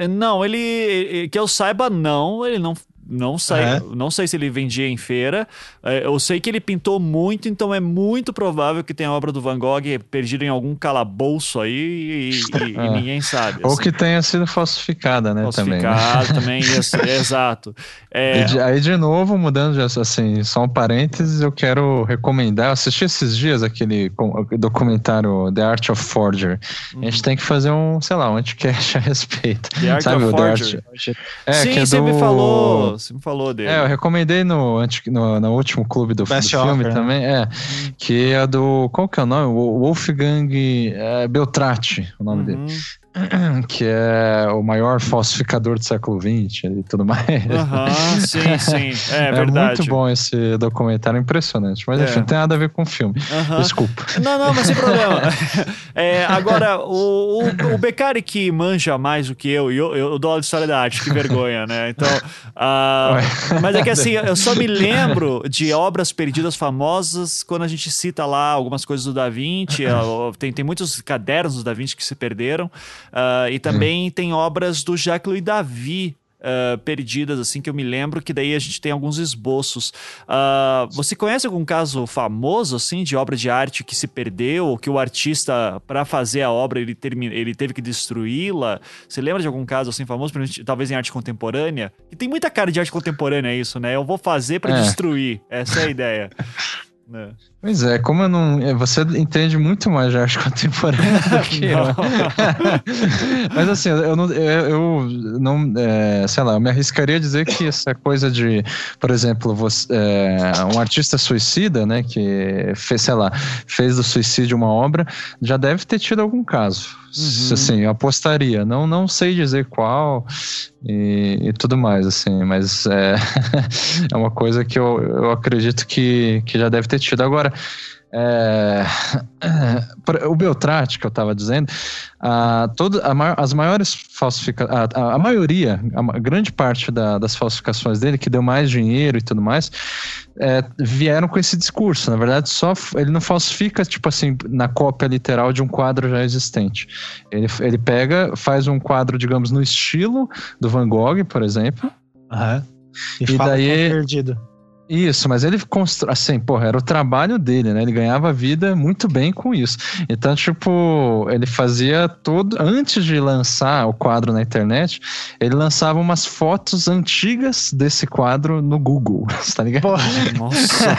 não, ele. Que eu saiba, não. Ele não não sei, é. não sei se ele vendia em feira. É, eu sei que ele pintou muito, então é muito provável que tenha a obra do Van Gogh perdida em algum calabouço aí e, e, é. e ninguém sabe. Assim. Ou que tenha sido falsificada, né? Falsificada também, também isso, exato. É... De, aí, de novo, mudando de assim, só um parênteses, eu quero recomendar. Eu assisti esses dias aquele documentário The Art of Forger. Uhum. A gente uhum. tem que fazer um, sei lá, um anticast a respeito. The Art Sabe, of Forger. Art... É, Sim, é você do... me falou você me falou dele. É, eu recomendei no, no, no último clube do, do filme né? também, é, uhum. que é do, qual que é o nome? Wolfgang é, Beltrati, o nome uhum. dele. que é o maior falsificador do século XX e tudo mais. Uhum, sim, sim. É, é verdade. muito bom esse documentário, impressionante. Mas é. enfim, não tem nada a ver com o filme. Uhum. Desculpa. Não, não, mas sem problema. É, agora, o, o, o Beccari que manja mais do que eu, e eu, eu dou a história da arte, que vergonha, né? Então. Uh, mas é que assim, eu só me lembro de obras perdidas famosas quando a gente cita lá algumas coisas do Da Vinci. tem, tem muitos cadernos do Da Vinci que se perderam. Uh, e também hum. tem obras do Jacques-Louis David, Uh, perdidas, assim, que eu me lembro, que daí a gente tem alguns esboços. Uh, você conhece algum caso famoso, assim, de obra de arte que se perdeu, ou que o artista, para fazer a obra, ele, termina, ele teve que destruí-la? Você lembra de algum caso, assim, famoso, talvez em arte contemporânea? E tem muita cara de arte contemporânea isso, né? Eu vou fazer para é. destruir. Essa é a ideia. É. Pois é, como eu não. É, você entende muito mais de arte contemporânea do que eu. Mas assim, eu não. Eu, eu não é, sei lá, eu me arriscaria a dizer que essa coisa de, por exemplo, você, é, um artista suicida, né, que fez, sei lá, fez do suicídio uma obra, já deve ter tido algum caso. Uhum. Assim, eu apostaria. Não, não sei dizer qual e, e tudo mais, assim, mas é, é uma coisa que eu, eu acredito que, que já deve ter tido. Agora, é, o Beltrate, que eu estava dizendo, a, todo, a, as maiores falsificações, a, a, maioria, a grande parte da, das falsificações dele, que deu mais dinheiro e tudo mais, é, vieram com esse discurso. Na verdade, só ele não falsifica, tipo assim, na cópia literal de um quadro já existente. Ele, ele pega, faz um quadro, digamos, no estilo do Van Gogh, por exemplo. Uhum. E, e daí. É perdido. Isso, mas ele constru... assim, porra, era o trabalho dele, né? Ele ganhava vida muito bem com isso. Então, tipo, ele fazia todo antes de lançar o quadro na internet, ele lançava umas fotos antigas desse quadro no Google, tá ligado? Porra. Nossa.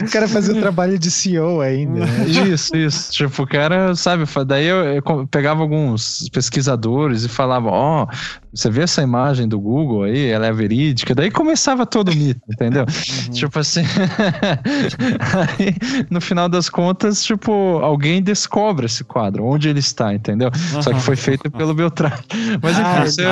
o cara fazia o trabalho de CEO ainda. Né? Isso, isso. Tipo, o cara, sabe, daí eu, eu pegava alguns pesquisadores e falava, ó, oh, você vê essa imagem do Google aí, ela é verídica, daí começava todo o mito, entendeu? Uhum. Tipo assim, aí, no final das contas, tipo, alguém descobre esse quadro, onde ele está, entendeu? Uhum. Só que foi feito pelo Beltrán. Mas enfim,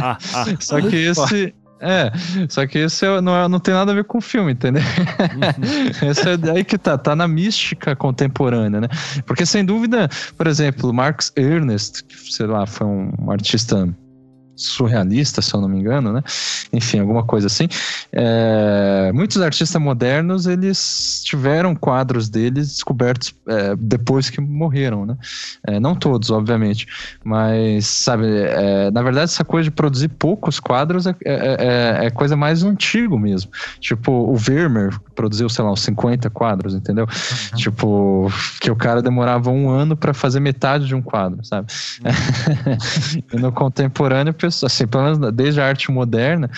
ah, você... só que esse... É, só que esse é, não, é, não tem nada a ver com o filme, entendeu? Uhum. esse é aí que tá, tá na mística contemporânea, né? Porque sem dúvida, por exemplo, Marx Ernest, que, sei lá, foi um artista surrealista, se eu não me engano, né? Enfim, alguma coisa assim. É, muitos artistas modernos, eles tiveram quadros deles descobertos é, depois que morreram, né? É, não todos, obviamente, mas, sabe, é, na verdade, essa coisa de produzir poucos quadros é, é, é, coisa mais antigo mesmo. Tipo, o Vermeer produziu, sei lá, uns 50 quadros, entendeu? Uhum. Tipo, que o cara demorava um ano para fazer metade de um quadro, sabe? Uhum. e no contemporâneo, pessoas, assim, pelo menos desde a arte moderna,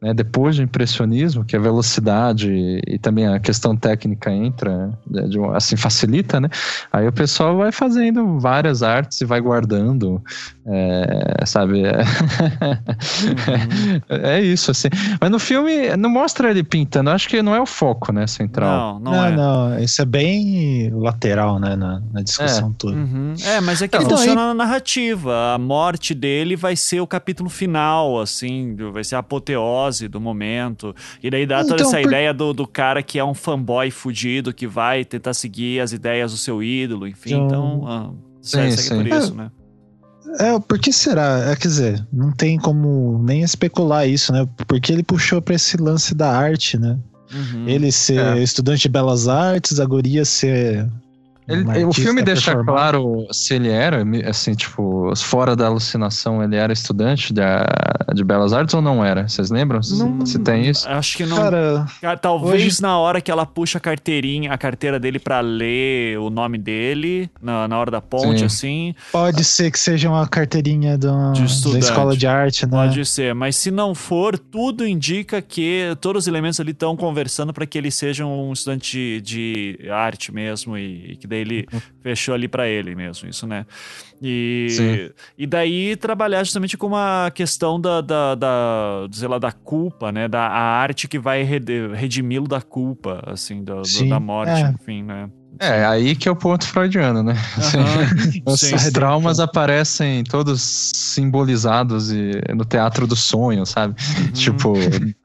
né, depois do impressionismo, que a velocidade e, também a questão técnica entra, né, de, assim, facilita, né? Aí o pessoal vai fazendo várias artes e vai guardando, é, sabe? É, uhum. é, isso, assim. Mas no filme não mostra ele pintando, acho que não é o foco, né, central. Não, não, não, é. não isso é bem lateral, né, na, na discussão é. toda. Uhum. É, mas é que então, funciona aí... na narrativa. A morte dele vai ser o capítulo final, assim, vai ser a apoteose do momento. E daí dá toda então, essa por... ideia do, do cara que é um fanboy fudido, que vai tentar seguir as ideias do seu ídolo, enfim. Então, então ah, sim, segue sim. por isso, é, né? É, por que será? É, quer dizer, não tem como nem especular isso, né? Porque ele puxou para esse lance da arte, né? Uhum. Ele ser é. estudante de belas artes, a guria ser ele, o filme deixa claro se ele era, assim, tipo, fora da alucinação, ele era estudante de, de Belas Artes ou não era? Vocês lembram? Não, se tem isso? Acho que não. Cara, talvez hoje... na hora que ela puxa a carteirinha, a carteira dele para ler o nome dele, na, na hora da ponte, Sim. assim. Pode ser que seja uma carteirinha do, da escola de arte, né? Pode ser, mas se não for, tudo indica que todos os elementos ali estão conversando para que ele seja um estudante de, de arte mesmo e, e que ele uhum. fechou ali para ele mesmo, isso, né? E, e daí trabalhar justamente com uma questão da, da, da, sei lá, da culpa, né? Da a arte que vai redimi-lo da culpa, assim, do, da morte, é. enfim, né? É, aí que é o ponto freudiano, né? Uhum. Os traumas aparecem todos simbolizados e, no teatro do sonho, sabe? Uhum. Tipo,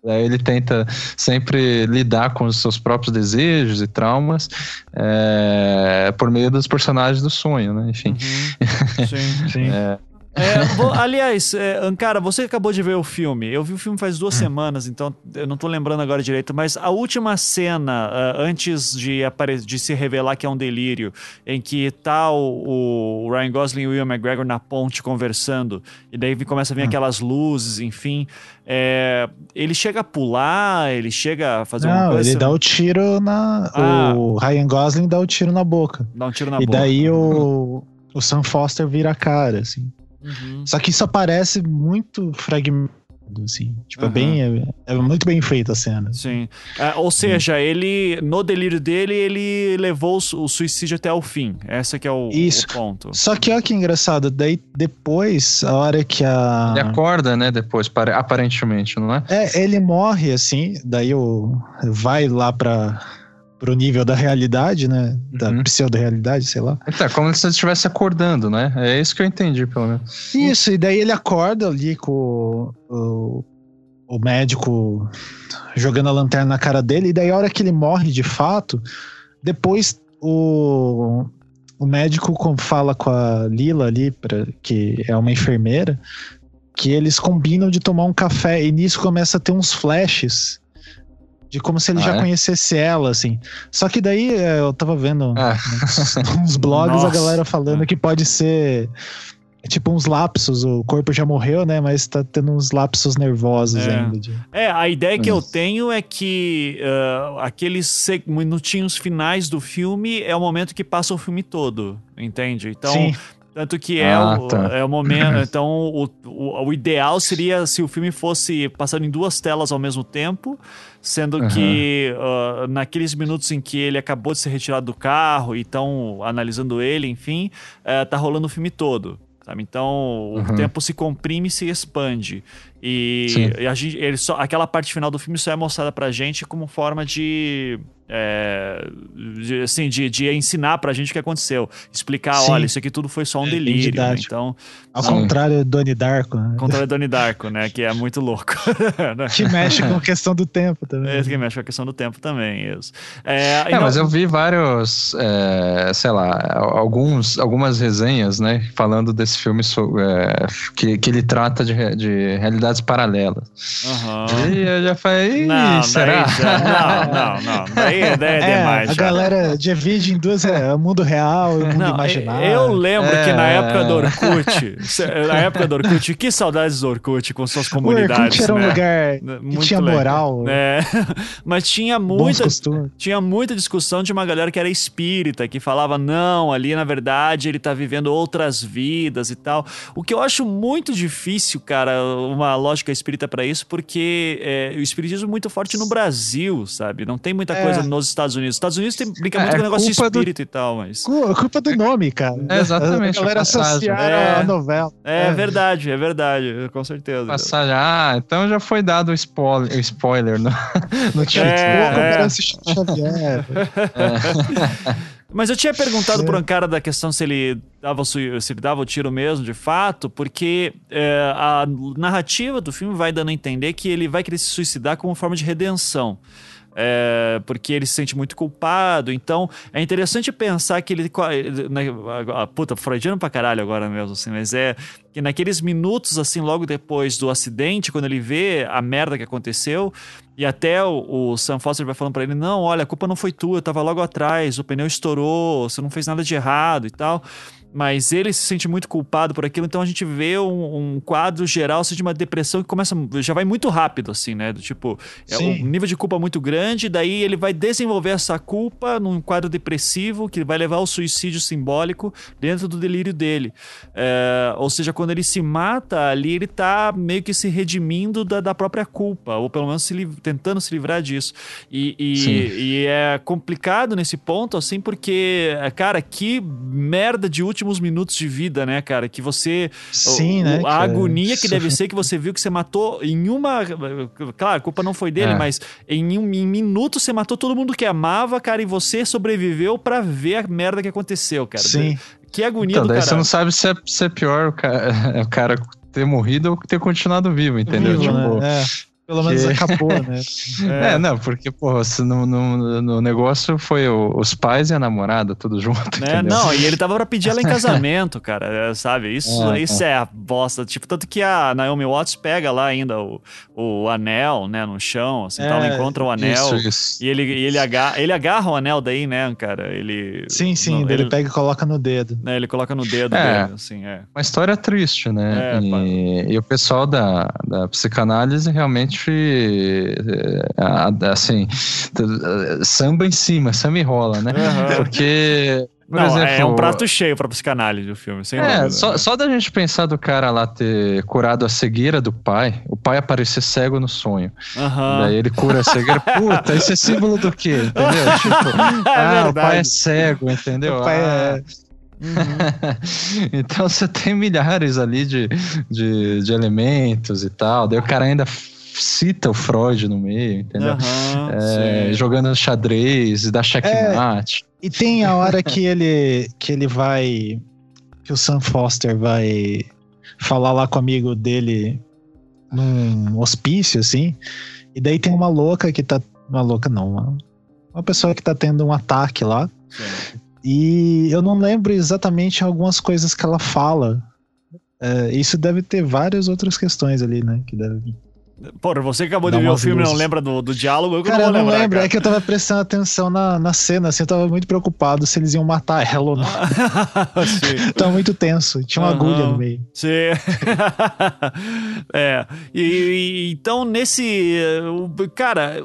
aí ele tenta sempre lidar com os seus próprios desejos e traumas é, por meio dos personagens do sonho, né? Enfim. Uhum. Sim, sim. É, é, vou, aliás, é, você acabou de ver o filme. Eu vi o filme faz duas hum. semanas, então eu não tô lembrando agora direito, mas a última cena, uh, antes de, de se revelar que é um delírio, em que tá o, o Ryan Gosling e o Will McGregor na ponte conversando, e daí começa a vir hum. aquelas luzes, enfim. É, ele chega a pular, ele chega a fazer não, uma coisa. Ele dá o tiro na. Ah. O Ryan Gosling dá o tiro na boca. Dá um tiro na e boca. E daí o, o Sam Foster vira a cara, assim. Uhum. Só que isso aparece muito fragmentado, assim. Tipo, uhum. é, bem, é, é, muito bem feita a cena. Sim. É, ou seja, uhum. ele, no delírio dele, ele levou o, o, suicídio até o fim. Esse que é o, isso. o ponto. Só que olha que engraçado, daí depois, a hora que a... Ele acorda, né, depois, aparentemente, não é? É, ele morre, assim, daí o... vai lá pra pro nível da realidade, né? Da uhum. pseudo-realidade, sei lá. Então, como se ele estivesse acordando, né? É isso que eu entendi, pelo menos. Isso, e daí ele acorda ali com o, o médico jogando a lanterna na cara dele, e daí a hora que ele morre de fato, depois o, o médico fala com a Lila ali, pra, que é uma enfermeira, que eles combinam de tomar um café, e nisso começa a ter uns flashes de como se ele ah, já é? conhecesse ela, assim. Só que daí é, eu tava vendo ah. uns, blogs Nossa. a galera falando que pode ser tipo uns lapsos, o corpo já morreu, né? Mas tá tendo uns lapsos nervosos é. ainda. De... É, a ideia que eu tenho é que uh, aqueles minutinhos finais do filme é o momento que passa o filme todo, entende? Então, Sim. Tanto que é, ah, o, tá. é o momento. Então, o, o, o, ideal seria se o filme fosse passando em duas telas ao mesmo tempo, sendo uhum. que uh, naqueles minutos em que ele acabou de ser retirado do carro e estão analisando ele, enfim, uh, tá rolando o filme todo. Sabe? Então, uhum. o tempo se comprime e se expande. E, e a gente, ele só, aquela parte final do filme só é mostrada pra gente como forma de é, de, assim, de, de ensinar pra gente o que aconteceu. Explicar, Sim. olha, isso aqui tudo foi só um é, delírio. Né? Então, Ao contrário do Doni Darko. Né? Ao contrário do Doni Darko, né? Que é muito louco. Né? que mexe com a questão do tempo também. É, que mexe com a questão do tempo também, isso. É, é mas eu vi vários, é, sei lá, alguns, algumas resenhas, né? Falando desse filme é, que, que ele trata de, de realidades paralelas. Uhum. E eu já falei, não, será? Já, não, não, não. Daí aí é, é, É, demais. a já. galera divide em duas, é, o mundo real e o mundo Não, imaginário. eu lembro que na É. época do Orkut, na época do Orkut, que saudades do Orkut com suas o comunidades, Orkut era um né? lugar que Muito tinha legal. moral, É, mas tinha muita, tinha muita discussão de uma galera que era espírita, que falava, não, ali na verdade ele tá vivendo outras vidas e tal. O que eu acho muito difícil, cara, uma lógica espírita pra isso, porque é, o espiritismo é muito forte no Brasil, sabe? Não tem muita É. coisa nos Estados Unidos. Os Estados Unidos tem, brinca muito É com o negócio de culpa do- espírito e tal, mas. Cu- culpa do nome, cara. É, exatamente, A galera a passagem. associaram É. a novela. É, verdade, é verdade, com certeza. Passagem. Ah, então já foi dado o spoiler, o spoiler no, no título. É, é. Xavier. Mas eu tinha perguntado por um cara da questão se ele dava se ele dava o tiro mesmo, de fato, porque é, a narrativa do filme vai dando a entender que ele vai querer se suicidar como forma de redenção. É, porque ele se sente muito culpado. Então, é interessante pensar que ele. Na, a, puta, freudiano pra caralho agora mesmo, assim, mas é que naqueles minutos, assim, logo depois do acidente, quando ele vê a merda que aconteceu, e até o, o Sam Foster vai falando pra ele: não, olha, a culpa não foi tua, eu tava logo atrás, o pneu estourou, você não fez nada de errado e tal. Mas ele se sente muito culpado por aquilo, então a gente vê um, um quadro geral assim, de uma depressão que começa. já vai muito rápido, assim, né? Do tipo, é um nível de culpa muito grande, daí ele vai desenvolver essa culpa num quadro depressivo que vai levar ao suicídio simbólico dentro do delírio dele. É, ou seja, quando ele se mata ali, ele tá meio que se redimindo da, da própria culpa, ou pelo menos se tentando se livrar disso. E, e- e é complicado nesse ponto, assim, porque, cara, que merda de últimos minutos de vida, né, cara? Que você. Sim, o- né? A cara? agonia que deve ser que você viu que você matou em uma. Claro, a culpa não foi dele, É. mas em um em minuto você matou todo mundo que amava, cara, e você sobreviveu pra ver a merda que aconteceu, cara. Sim. Que agonia Então, do daí cara. você não sabe se é, se é pior o cara, o cara ter morrido ou ter continuado vivo, entendeu? Vivo, tipo, né? É. Pelo menos que- acabou, né? É, não, porque, porra, se no, no, no negócio foi o- os pais e a namorada, tudo junto, entendeu? Não, e ele tava pra pedir ela em casamento, cara, é, sabe? Isso É, isso é. a bosta. Tipo, tanto que a Naomi Watts pega lá ainda o, o anel, né, no chão, assim, É, tal, ela encontra o anel. Isso, isso. E ele, e ele, agarra, ele agarra o anel daí, né, cara? Ele. Sim, sim. não, daí ele ele, pega e coloca no dedo. né, ele coloca no dedo É. dele, assim, é. Uma história triste, né? É, e, e o pessoal da, da psicanálise realmente, é, a- a- assim, samba em cima, samba e rola, né? Aham. Porque, por Não, exemplo... é um prato cheio pra psicanálise o filme, sem É, dúvida. só, só da gente pensar do cara lá ter curado a cegueira do pai, o pai aparecer cego no sonho. Aham. Daí ele cura a cegueira. Puta, isso é símbolo do quê? Entendeu? Tipo, ah, o pai é cego, entendeu? O pai Ah, é- então você tem milhares ali de, de, de elementos e tal. Daí o cara ainda cita o Freud no meio, entendeu? Aham, É, jogando xadrez, dá checkmate. E tem a hora que ele que ele vai que o Sam Foster vai falar lá com o amigo dele num hospício assim. E daí tem uma louca que tá uma louca não, uma, uma pessoa que tá tendo um ataque lá. Sim. E eu não lembro exatamente algumas coisas que ela fala. É, isso deve ter várias outras questões ali, né? Que deve... Porra, você que acabou de ver o filme e não lembra do, do diálogo, eu Cara, não eu não lembrar. lembro. cara. É que eu tava prestando atenção na, na cena, assim, eu tava muito preocupado se eles iam matar ela ou não. Tava muito tenso. Tinha uma Aham. agulha no meio. Sim. é. E, e- então, nesse. Cara,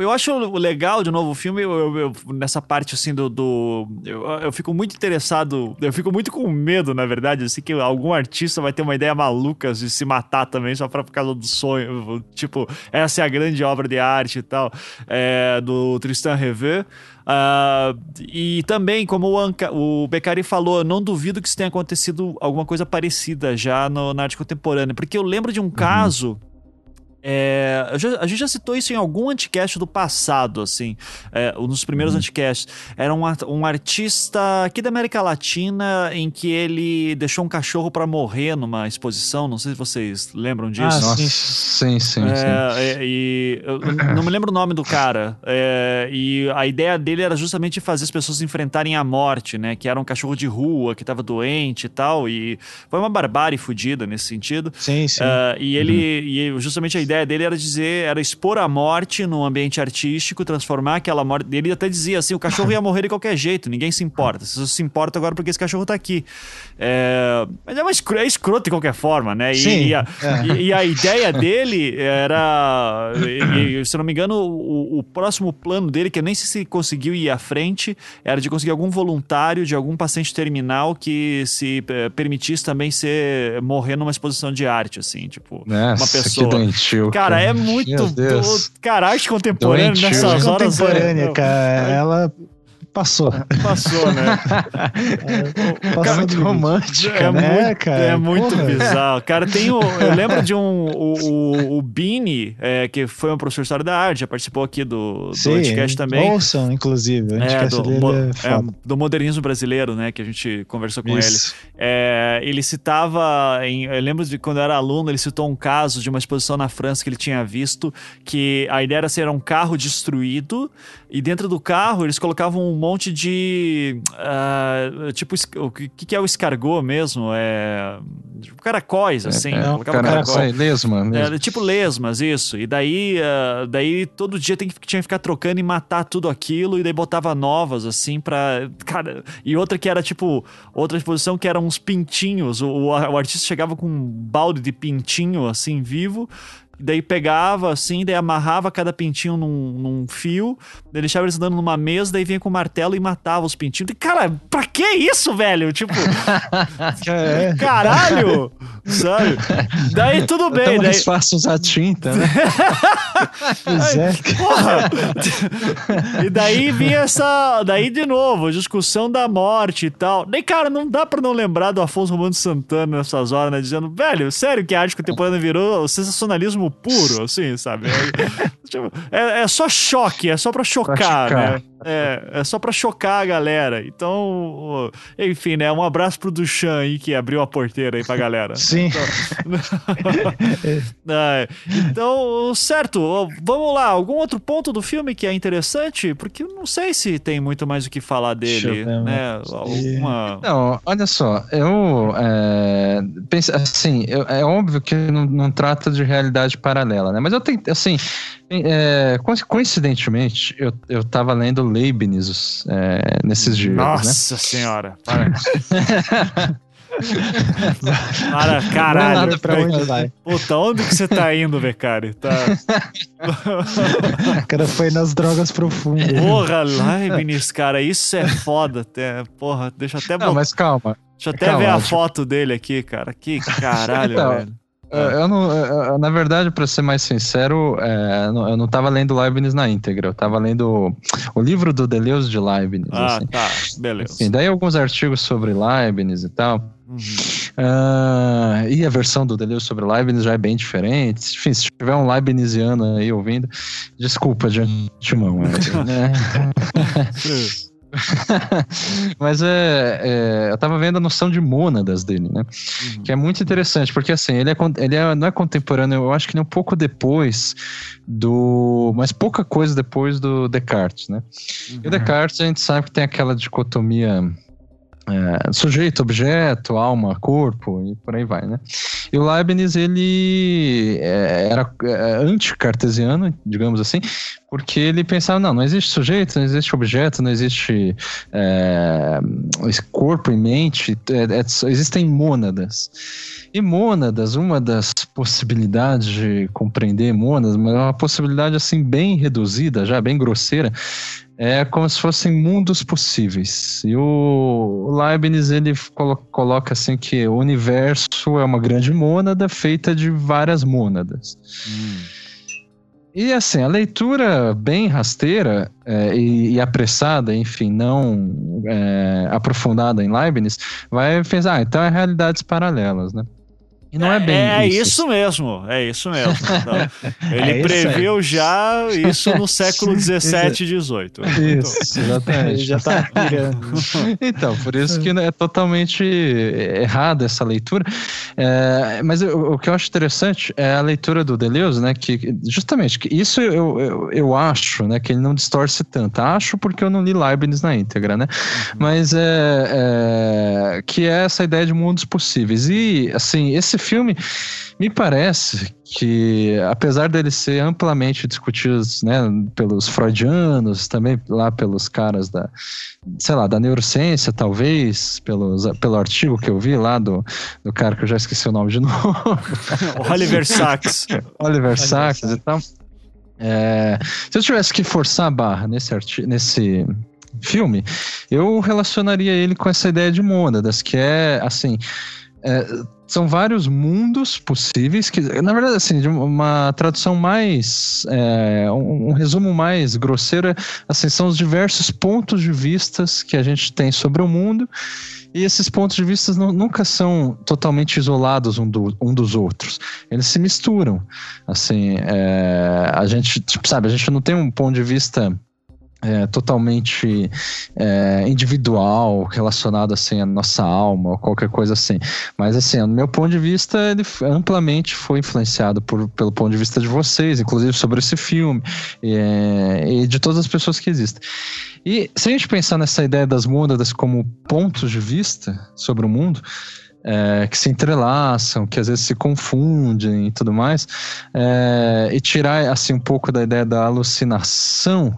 eu acho legal de novo o filme, eu- eu- nessa parte assim do. do- eu, eu fico muito interessado, eu fico muito com medo, na verdade, assim, que algum artista vai ter uma ideia maluca de se matar também, só pra, por causa do sonho. Tipo, essa é a grande obra de arte e tal, é, do Tristan Reveux. Ah, e também, como o, Anca, o Beccari falou, não duvido que isso tenha acontecido alguma coisa parecida já no- na arte contemporânea, porque eu lembro de um caso. É, a gente já citou isso em algum anticast do passado, assim, é, um dos primeiros anticasts. Era um, um artista aqui da América Latina em que ele deixou um cachorro pra morrer numa exposição. Não sei se vocês lembram disso. Ah, Nossa, sim. sim, sim, sim. É, é, e eu não me lembro o nome do cara. É, e a ideia dele era justamente fazer as pessoas enfrentarem a morte, né? Que era um cachorro de rua, que tava doente e tal. E foi uma barbárie fodida nesse sentido. Sim, sim. Ah, e ele, e justamente a ideia ideia dele era dizer, era expor a morte num ambiente artístico, transformar aquela morte. Ele até dizia assim: o cachorro ia morrer de qualquer jeito, ninguém se importa. Você se importa agora porque esse cachorro tá aqui. É, mas é, uma escro, é escroto de qualquer forma, né? E, Sim, e, a, é. e- e a ideia dele era. e- se eu não me engano, o, o próximo plano dele, que eu nem sei se conseguiu ir à frente, era de conseguir algum voluntário de algum paciente terminal que se eh, permitisse também ser morrer numa exposição de arte, assim, tipo, uma Nossa, pessoa. que doentio. Cara, é muito. Do- Cara, arte contemporânea Doentio, nessas horas. Contemporânea, é, cara. Ela passou. Passou, né? passou Cara, do muito limite. romântica, É, né? É, muito, cara, é muito porra. bizarro. Cara, tem o. Eu lembro de um. O, o, o Bini, é, que foi um professor da arte, já participou aqui do, do Sim, Anticast também. Ouçam, inclusive. É, do, mo- é é, do modernismo brasileiro, né? Que a gente conversou com Isso. ele. É, ele citava. Em, eu lembro de quando eu era aluno, ele citou um caso de uma exposição na França que ele tinha visto, que a ideia era ser um carro destruído, e dentro do carro eles colocavam um monte de. ah, tipo, o que, que é o escargot mesmo? É. tipo, Caracóis, assim. É, colocavam cara, caracóis. sai lesma mesmo. É, tipo lesmas, isso. E daí, ah, daí todo dia tem que, tinha que ficar trocando e matar tudo aquilo, e daí botava novas, assim, pra. Cara, e outra que era tipo. Outra exposição que eram uns pintinhos. O, o, o artista chegava com um balde de pintinho, assim, vivo. Daí pegava assim, daí amarrava cada pintinho num, num fio, daí deixava eles andando numa mesa, daí vinha com o martelo e matava os pintinhos. E, cara, pra que isso, velho? Tipo, É, caralho! Sabe? Daí tudo bem, tão daí, mais fácil usar tinta, né? pois é. Porra! e daí vinha essa. Daí de novo, discussão da morte e tal. Daí, cara, não dá pra não lembrar do Afonso Romano Santana nessas horas, né? Dizendo, velho, sério que a arte contemporânea virou sensacionalismo puro, assim, sabe? É, tipo, é- é só choque, é só pra chocar, chocar. né? É, é só pra chocar a galera. Então, enfim, né? Um abraço pro Duchamp aí que abriu a porteira aí pra galera. Sim. É, então, certo, vamos lá. Algum outro ponto do filme que é interessante? Porque eu não sei se tem muito mais o que falar dele, ver, né? Alguma... Não, olha só, eu é, penso assim, eu- é óbvio que não, não trata de realidade paralela, né? Mas eu tenho, assim, é, co- coincidentemente, eu, eu tava lendo Leibniz é, nesses dias, né? Nossa senhora, para. para, Não é caralho. nada pra onde vai? Puta, onde que você tá indo, Becari? Tá... O cara foi nas drogas profundas. Porra, Leibniz, cara, isso é foda. Até, porra, deixa eu até, Não, bot- mas calma. deixa eu até calma, ver a tipo- foto dele aqui, cara. Que caralho, Então, velho. Eu não, eu- na verdade, para ser mais sincero, é, eu não- eu não tava lendo Leibniz na íntegra, eu tava lendo o livro do Deleuze de Leibniz. Ah, assim. tá, beleza. Assim, daí alguns artigos sobre Leibniz e tal. Uhum. Ah, e a versão do Deleuze sobre Leibniz já é bem diferente. Enfim, se tiver um Leibniziano aí ouvindo, desculpa de antemão. é, né? Mas é, é, eu tava vendo a noção de mônadas dele, né? Uhum. Que é muito interessante, porque assim, ele, é, ele é- não é contemporâneo, eu acho que nem um pouco depois do. Mas pouca coisa depois do Descartes, né? E o Descartes a gente sabe que tem aquela dicotomia é, sujeito, objeto, alma, corpo e por aí vai, né? E o Leibniz, ele é, era é, anti-cartesiano, digamos assim, porque ele pensava, não, não existe sujeito, não existe objeto, não existe é, corpo e mente, é, é, existem mônadas. E mônadas, uma das possibilidades de compreender mônadas, mas é uma possibilidade assim bem reduzida, já bem grosseira, é como se fossem mundos possíveis. E o Leibniz ele colo- coloca assim que o universo é uma grande mônada feita de várias mônadas. Hum. E assim, a leitura bem rasteira é, e, e apressada, enfim, não é, aprofundada em Leibniz, vai pensar, ah, então é realidades paralelas, né? E não é, bem É isso. isso mesmo, é isso mesmo. Então, ele É isso aí. previu já isso no século 17 e 18. Isso, exatamente. já tá. Então, por isso que é totalmente errada essa leitura. É, mas o, o que eu acho interessante é a leitura do Deleuze, né? Que justamente que isso eu, eu, eu acho, né? Que ele não distorce tanto. Acho porque eu não li Leibniz na íntegra, né? Mas é, é que é essa ideia de mundos possíveis. E assim, esse filme me parece que, apesar dele ser amplamente discutido né, pelos freudianos, também lá pelos caras da, sei lá, da neurociência, talvez, pelos, pelo artigo que eu vi lá do, do cara que eu já esqueci o nome de novo. Oliver Sacks. Oliver Sacks e tal. É, se eu tivesse que forçar a barra nesse, nesse filme, eu relacionaria ele com essa ideia de mônadas, que é assim. É, são vários mundos possíveis que, na verdade, assim, de uma tradução mais, é, um, um, resumo mais grosseiro, é, assim, são os diversos pontos de vistas que a gente tem sobre o mundo e esses pontos de vista nunca são totalmente isolados um, do, um, dos outros. Eles se misturam. Assim, é, a gente, tipo, sabe, a gente não tem um ponto de vista é, totalmente é, individual, relacionado assim à nossa alma ou qualquer coisa assim. Mas assim, no meu ponto de vista, ele amplamente foi influenciado por, pelo ponto de vista de vocês, inclusive sobre esse filme é, e de todas as pessoas que existem. E se a gente pensar nessa ideia das mônadas como pontos de vista sobre o mundo, é, que se entrelaçam, que às vezes se confundem e tudo mais, é, e tirar assim um pouco da ideia da alucinação,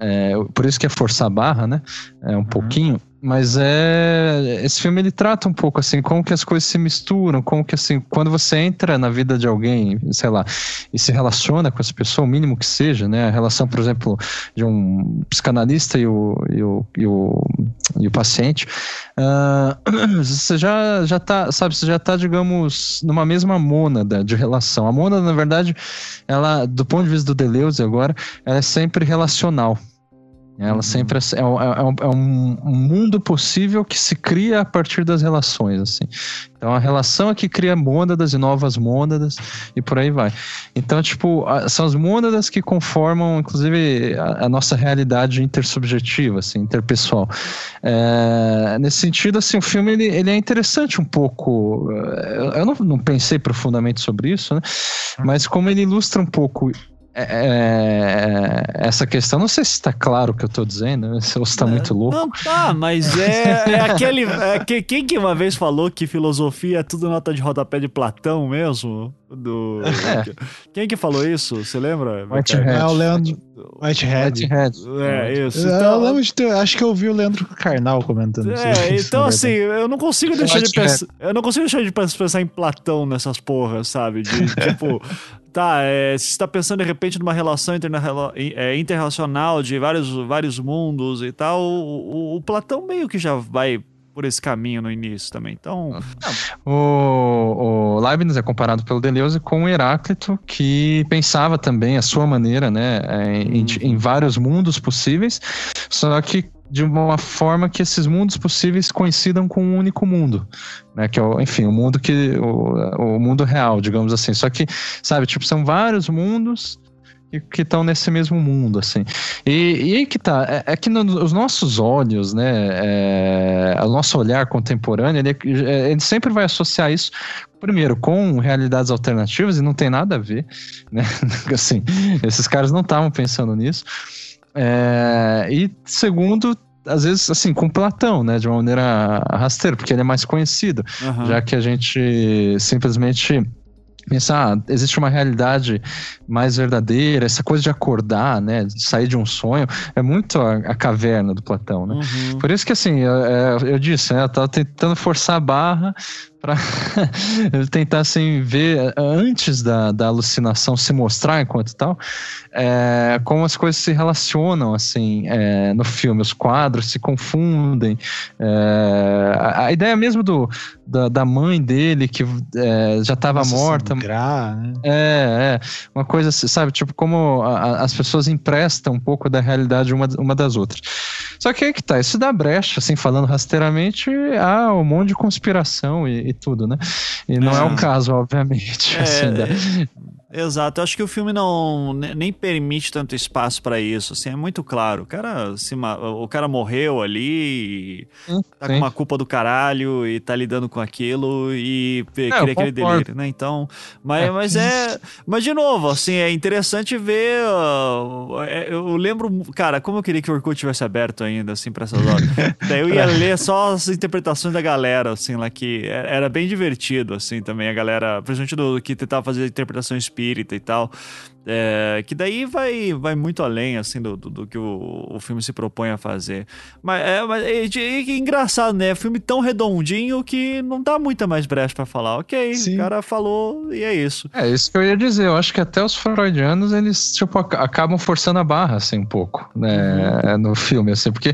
é, por isso que é forçar a barra, né? É um uhum. pouquinho. Mas é. Esse filme ele trata um pouco assim, como que as coisas se misturam, como que assim, quando você entra na vida de alguém, sei lá, e se relaciona com essa pessoa, o mínimo que seja, né? A relação, por exemplo, de um psicanalista e o, e o, e o, e o paciente, uh, você já, já tá, sabe, você já tá, digamos, numa mesma mônada de relação. A mônada, na verdade, ela, do ponto de vista do Deleuze agora, ela é sempre relacional. Ela uhum. sempre é, é, é, é, um, mundo possível que se cria a partir das relações, assim. Então a relação é que cria mônadas e novas mônadas e por aí vai. Então, tipo, são as mônadas que conformam, inclusive, a, a nossa realidade intersubjetiva, assim, interpessoal. É, nesse sentido, assim, o filme ele, ele é interessante um pouco. Eu não, não pensei profundamente sobre isso, né? Mas como ele ilustra um pouco é, é, essa questão, não sei se está claro o que eu estou dizendo, né? se você está é, muito louco. Não tá, mas é, é aquele. É que, quem que uma vez falou que filosofia é tudo nota de rodapé de Platão mesmo? Do, é. Quem que falou isso? Você lembra? Whitehead. É o Leandro. Whitehead. Whitehead. É, isso. Então, eu lembro de ter, acho que eu vi o Leandro Carnal comentando é, isso. Então, assim, eu não consigo deixar de pensar. Eu não consigo deixar de pensar em Platão nessas porras, sabe? De tipo. Tá, é, se está pensando de repente numa relação é, interrelacional de vários, vários mundos e tal, o, o, o, Platão meio que já vai por esse caminho no início também. Então. O, o Leibniz é comparado pelo Deleuze com o Heráclito, que pensava também a sua maneira, né, é, em, em vários mundos possíveis, só que de uma forma que esses mundos possíveis coincidam com um único mundo, né? Que é, o, enfim, o mundo que o, o mundo real, digamos assim. Só que, sabe, tipo, são vários mundos que estão nesse mesmo mundo, assim. E, e aí que tá, é, é que no, os nossos olhos, né, é, o nosso olhar contemporâneo, ele, é, ele sempre vai associar isso, primeiro, com realidades alternativas, e não tem nada a ver, né, assim, esses caras não estavam pensando nisso, é, e segundo, às vezes, assim, com Platão, né? De uma maneira rasteira, porque ele é mais conhecido. Uhum. Já que a gente simplesmente pensar, ah, existe uma realidade mais verdadeira, essa coisa de acordar, né, de sair de um sonho, é muito a, a caverna do Platão, né? Uhum. Por isso que, assim, eu, é, eu disse, né, eu tava tentando forçar a barra para tentar assim ver antes da, da alucinação se mostrar enquanto tal é, como as coisas se relacionam assim é, no filme. Os quadros se confundem é, a, a, ideia mesmo do da, da mãe dele que já estava morta. sangrar, né? é, é. Uma coisa assim, sabe tipo como a, as pessoas emprestam um pouco da realidade uma, uma das outras. Só que aí que tá isso dá brecha assim falando rasteiramente há um monte de conspiração e, e tudo, né? E não é, é o caso, obviamente. É, assim, da... Exato, eu acho que o filme não nem permite tanto espaço para isso, assim, é muito claro. O cara, se, o cara morreu ali, hum, tá sim. com uma culpa do caralho e tá lidando com aquilo e é, cria aquele delírio, né? Então, mas é. mas é, mas de novo, assim, é interessante ver, uh, eu lembro, cara, como eu queria que o Orkut tivesse aberto ainda, assim, pra essas horas. Daí eu ia ler só as interpretações da galera, assim, lá que era bem divertido, assim, também a galera, principalmente do que tentava fazer interpretação espírita e tal. É, que daí vai, vai muito além, assim, do, do, do que o, o filme se propõe a fazer. Mas é, mas é, é, engraçado, né? Filme tão redondinho que não dá muita mais brecha para falar. Ok, Sim. o cara falou e é isso. É isso que eu ia dizer. Eu acho que até os freudianos, eles, tipo, acabam forçando a barra, assim, um pouco, né? Uhum. No filme, assim, porque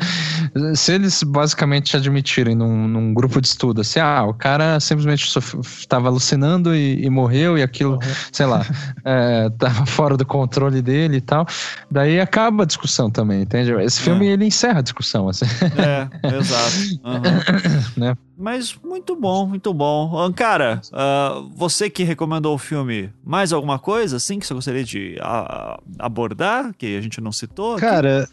se eles basicamente admitirem num, num grupo de estudo, assim, ah, o cara simplesmente estava alucinando e, e, morreu e aquilo, uhum. sei lá, é, tava fora do controle dele e tal. Daí acaba a discussão também, entende? Esse filme é. ele encerra a discussão, assim. É, exato. Uhum. né? Mas muito bom, muito bom. Cara, uh, você que recomendou o filme, mais alguma coisa assim que você gostaria de uh, abordar, que a gente não citou? Cara. Aqui?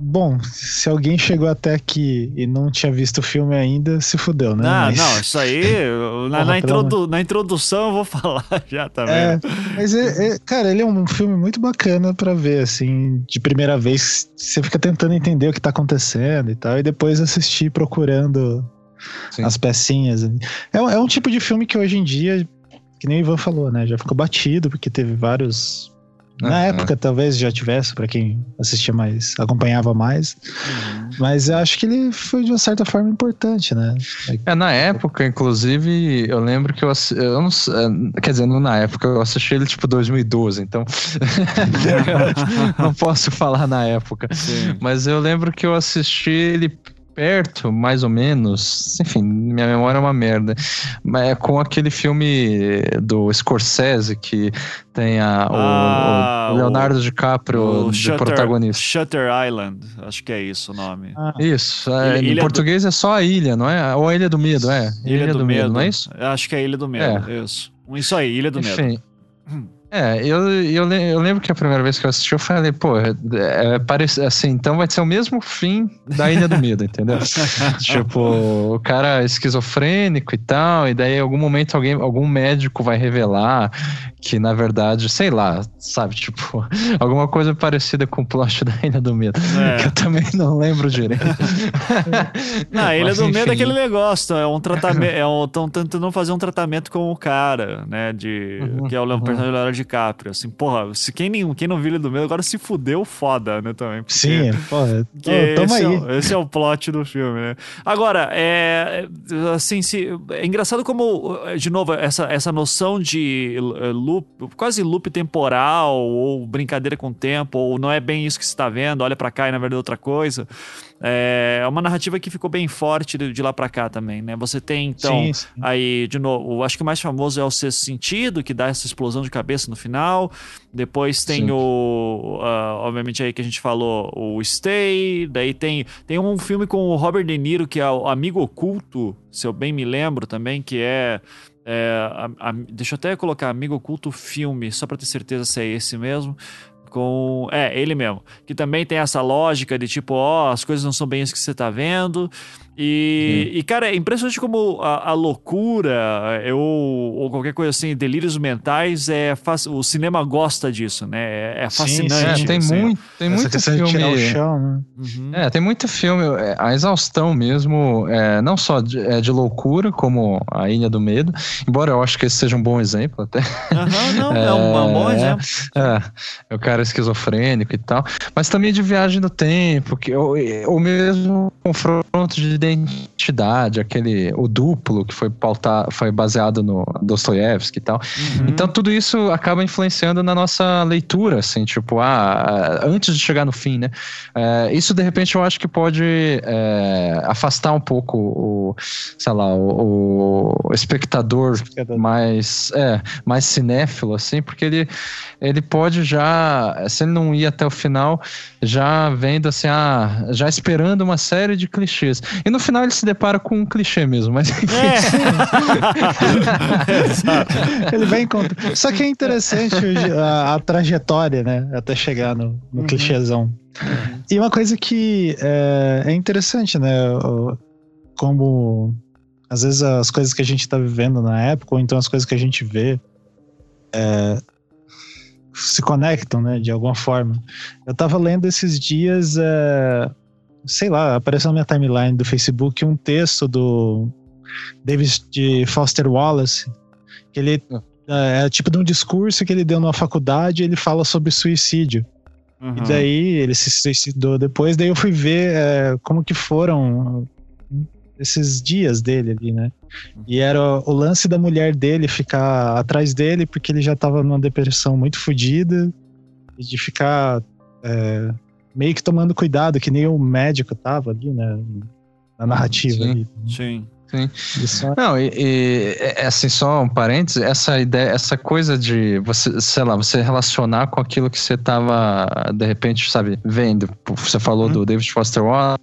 Bom, se alguém chegou até aqui e não tinha visto o filme ainda, se fudeu, né? Não, mas... não, isso aí, na, Porra, na, introdu na, introdução eu vou falar já também. É, mas, é, é, cara, ele é um filme muito bacana para ver, assim, de primeira vez, você fica tentando entender o que tá acontecendo e tal, e depois assistir procurando Sim. as pecinhas. É, é um tipo de filme que hoje em dia, que nem o Ivan falou, né, já ficou batido, porque teve vários na uhum. época, talvez já tivesse, para quem assistia mais, acompanhava mais. Uhum. Mas eu acho que ele foi de uma certa forma importante, né? É, na época, inclusive, eu lembro que eu, eu não, é, quer dizer, não na época, eu assisti ele tipo 2012, então não posso falar na época. Sim. Mas eu lembro que eu assisti ele perto, mais ou menos. Enfim, minha memória é uma merda. Mas é com aquele filme do Scorsese que tem a, ah, o, o, Leonardo o, DiCaprio o de Shutter, protagonista. Shutter Island, acho que é isso o nome. Ah. Isso, é, ilha, em ilha português do... é só a ilha, não é? Ou a Ilha do Medo, é. Ilha, ilha do, do medo. medo. não é isso? Acho que é Ilha do Medo, é. isso. Isso aí, Ilha do Enfim, Medo. É, eu, eu, eu lembro que a primeira vez que eu assisti, eu falei, pô, é, é, parece, assim, então vai ser o mesmo fim da Ilha do Medo, entendeu? tipo, o cara é esquizofrênico e tal, e daí em algum momento alguém, algum médico vai revelar que, na verdade, sei lá, sabe, tipo, alguma coisa parecida com o plot da Ilha do Medo, é. que eu também não lembro direito. não, a Ilha Mas, do enfim. Medo é aquele negócio, é um tratamento, é um, tão tentando fazer um tratamento com o cara, né, de, uhum, que é o uhum. personagem DiCaprio. Assim, porra, se quem, quem não viu ele do meio, agora se fudeu foda, né, também. Porque, Sim, porra. Que esse, aí. É, esse é o plot do filme, né? Agora, é, assim, se, é engraçado como, de novo, essa, essa noção de eh, loop, quase loop temporal, ou brincadeira com o tempo, ou não é bem isso que você está vendo, olha para cá e na verdade é outra coisa. É uma narrativa que ficou bem forte de, lá para cá também, né? Você tem, então, sim, sim. aí, de novo, acho que o mais famoso é o Sexto Sentido, que dá essa explosão de cabeça no final. Depois tem sim. o, uh, obviamente aí que a gente falou, o Stay. Daí tem, tem um filme com o Robert De Niro, que é o Amigo Oculto, se eu bem me lembro também, que é é, a, a, deixa eu até colocar Amigo Oculto Filme, só para ter certeza se é esse mesmo com. É, ele mesmo. Que também tem essa lógica de tipo, ó, as coisas não são bem isso que você tá vendo. E, e, cara, é impressionante como a, a loucura eu, ou qualquer coisa assim, delírios mentais, é o cinema gosta disso, né? É, é fascinante. Sim, é, tem, assim. muito, tem muito filme. Chão, né? uhum. É, tem muito filme, é, a exaustão mesmo, é, não só de, é, de, loucura, como A Ilha do Medo, embora eu acho que esse seja um bom exemplo até. Uhum, não, é, um, um bom exemplo. É, o cara esquizofrênico e tal, mas também de viagem no tempo, que, ou, ou mesmo confronto de identidade, aquele o duplo que foi pautar, foi baseado no Dostoiévski e tal. Uhum. Então tudo isso acaba influenciando na nossa leitura, assim, tipo, ah, antes de chegar no fim, né? É, isso de repente eu acho que pode é, afastar um pouco o, sei lá, o, o espectador, espectador, mais, é, mais cinéfilo, assim, porque ele, ele pode já, se ele não ir até o final, já vendo assim, ah, já esperando uma série de clichês. E E no final ele se depara com um clichê mesmo, mas enfim. É. ele vai encontrar. Só que é interessante a, a trajetória, né? Até chegar no, no uhum. clichêzão. Uhum. E uma coisa que é, é interessante, né? Como às vezes as coisas que a gente está vivendo na época, ou então as coisas que a gente vê, é, se conectam, né, de alguma forma. Eu tava lendo esses dias, é, sei lá, apareceu na minha timeline do Facebook um texto do David Foster Wallace, que ele é, é tipo de um discurso que ele deu na faculdade, ele fala sobre suicídio. Uhum. E daí ele se suicidou depois, daí eu fui ver é, como que foram esses dias dele ali, né? E era o lance da mulher dele ficar atrás dele porque ele já tava numa depressão muito fodida e de ficar é, meio que tomando cuidado, que nem o médico tava ali, né? Na narrativa Sim. ali. Sim. Sim. Não, e, e, é, assim, só um parênteses, essa ideia, essa coisa de você, sei lá, você relacionar com aquilo que você tava, de repente, sabe, vendo. Você falou uhum. do David Foster Wallace,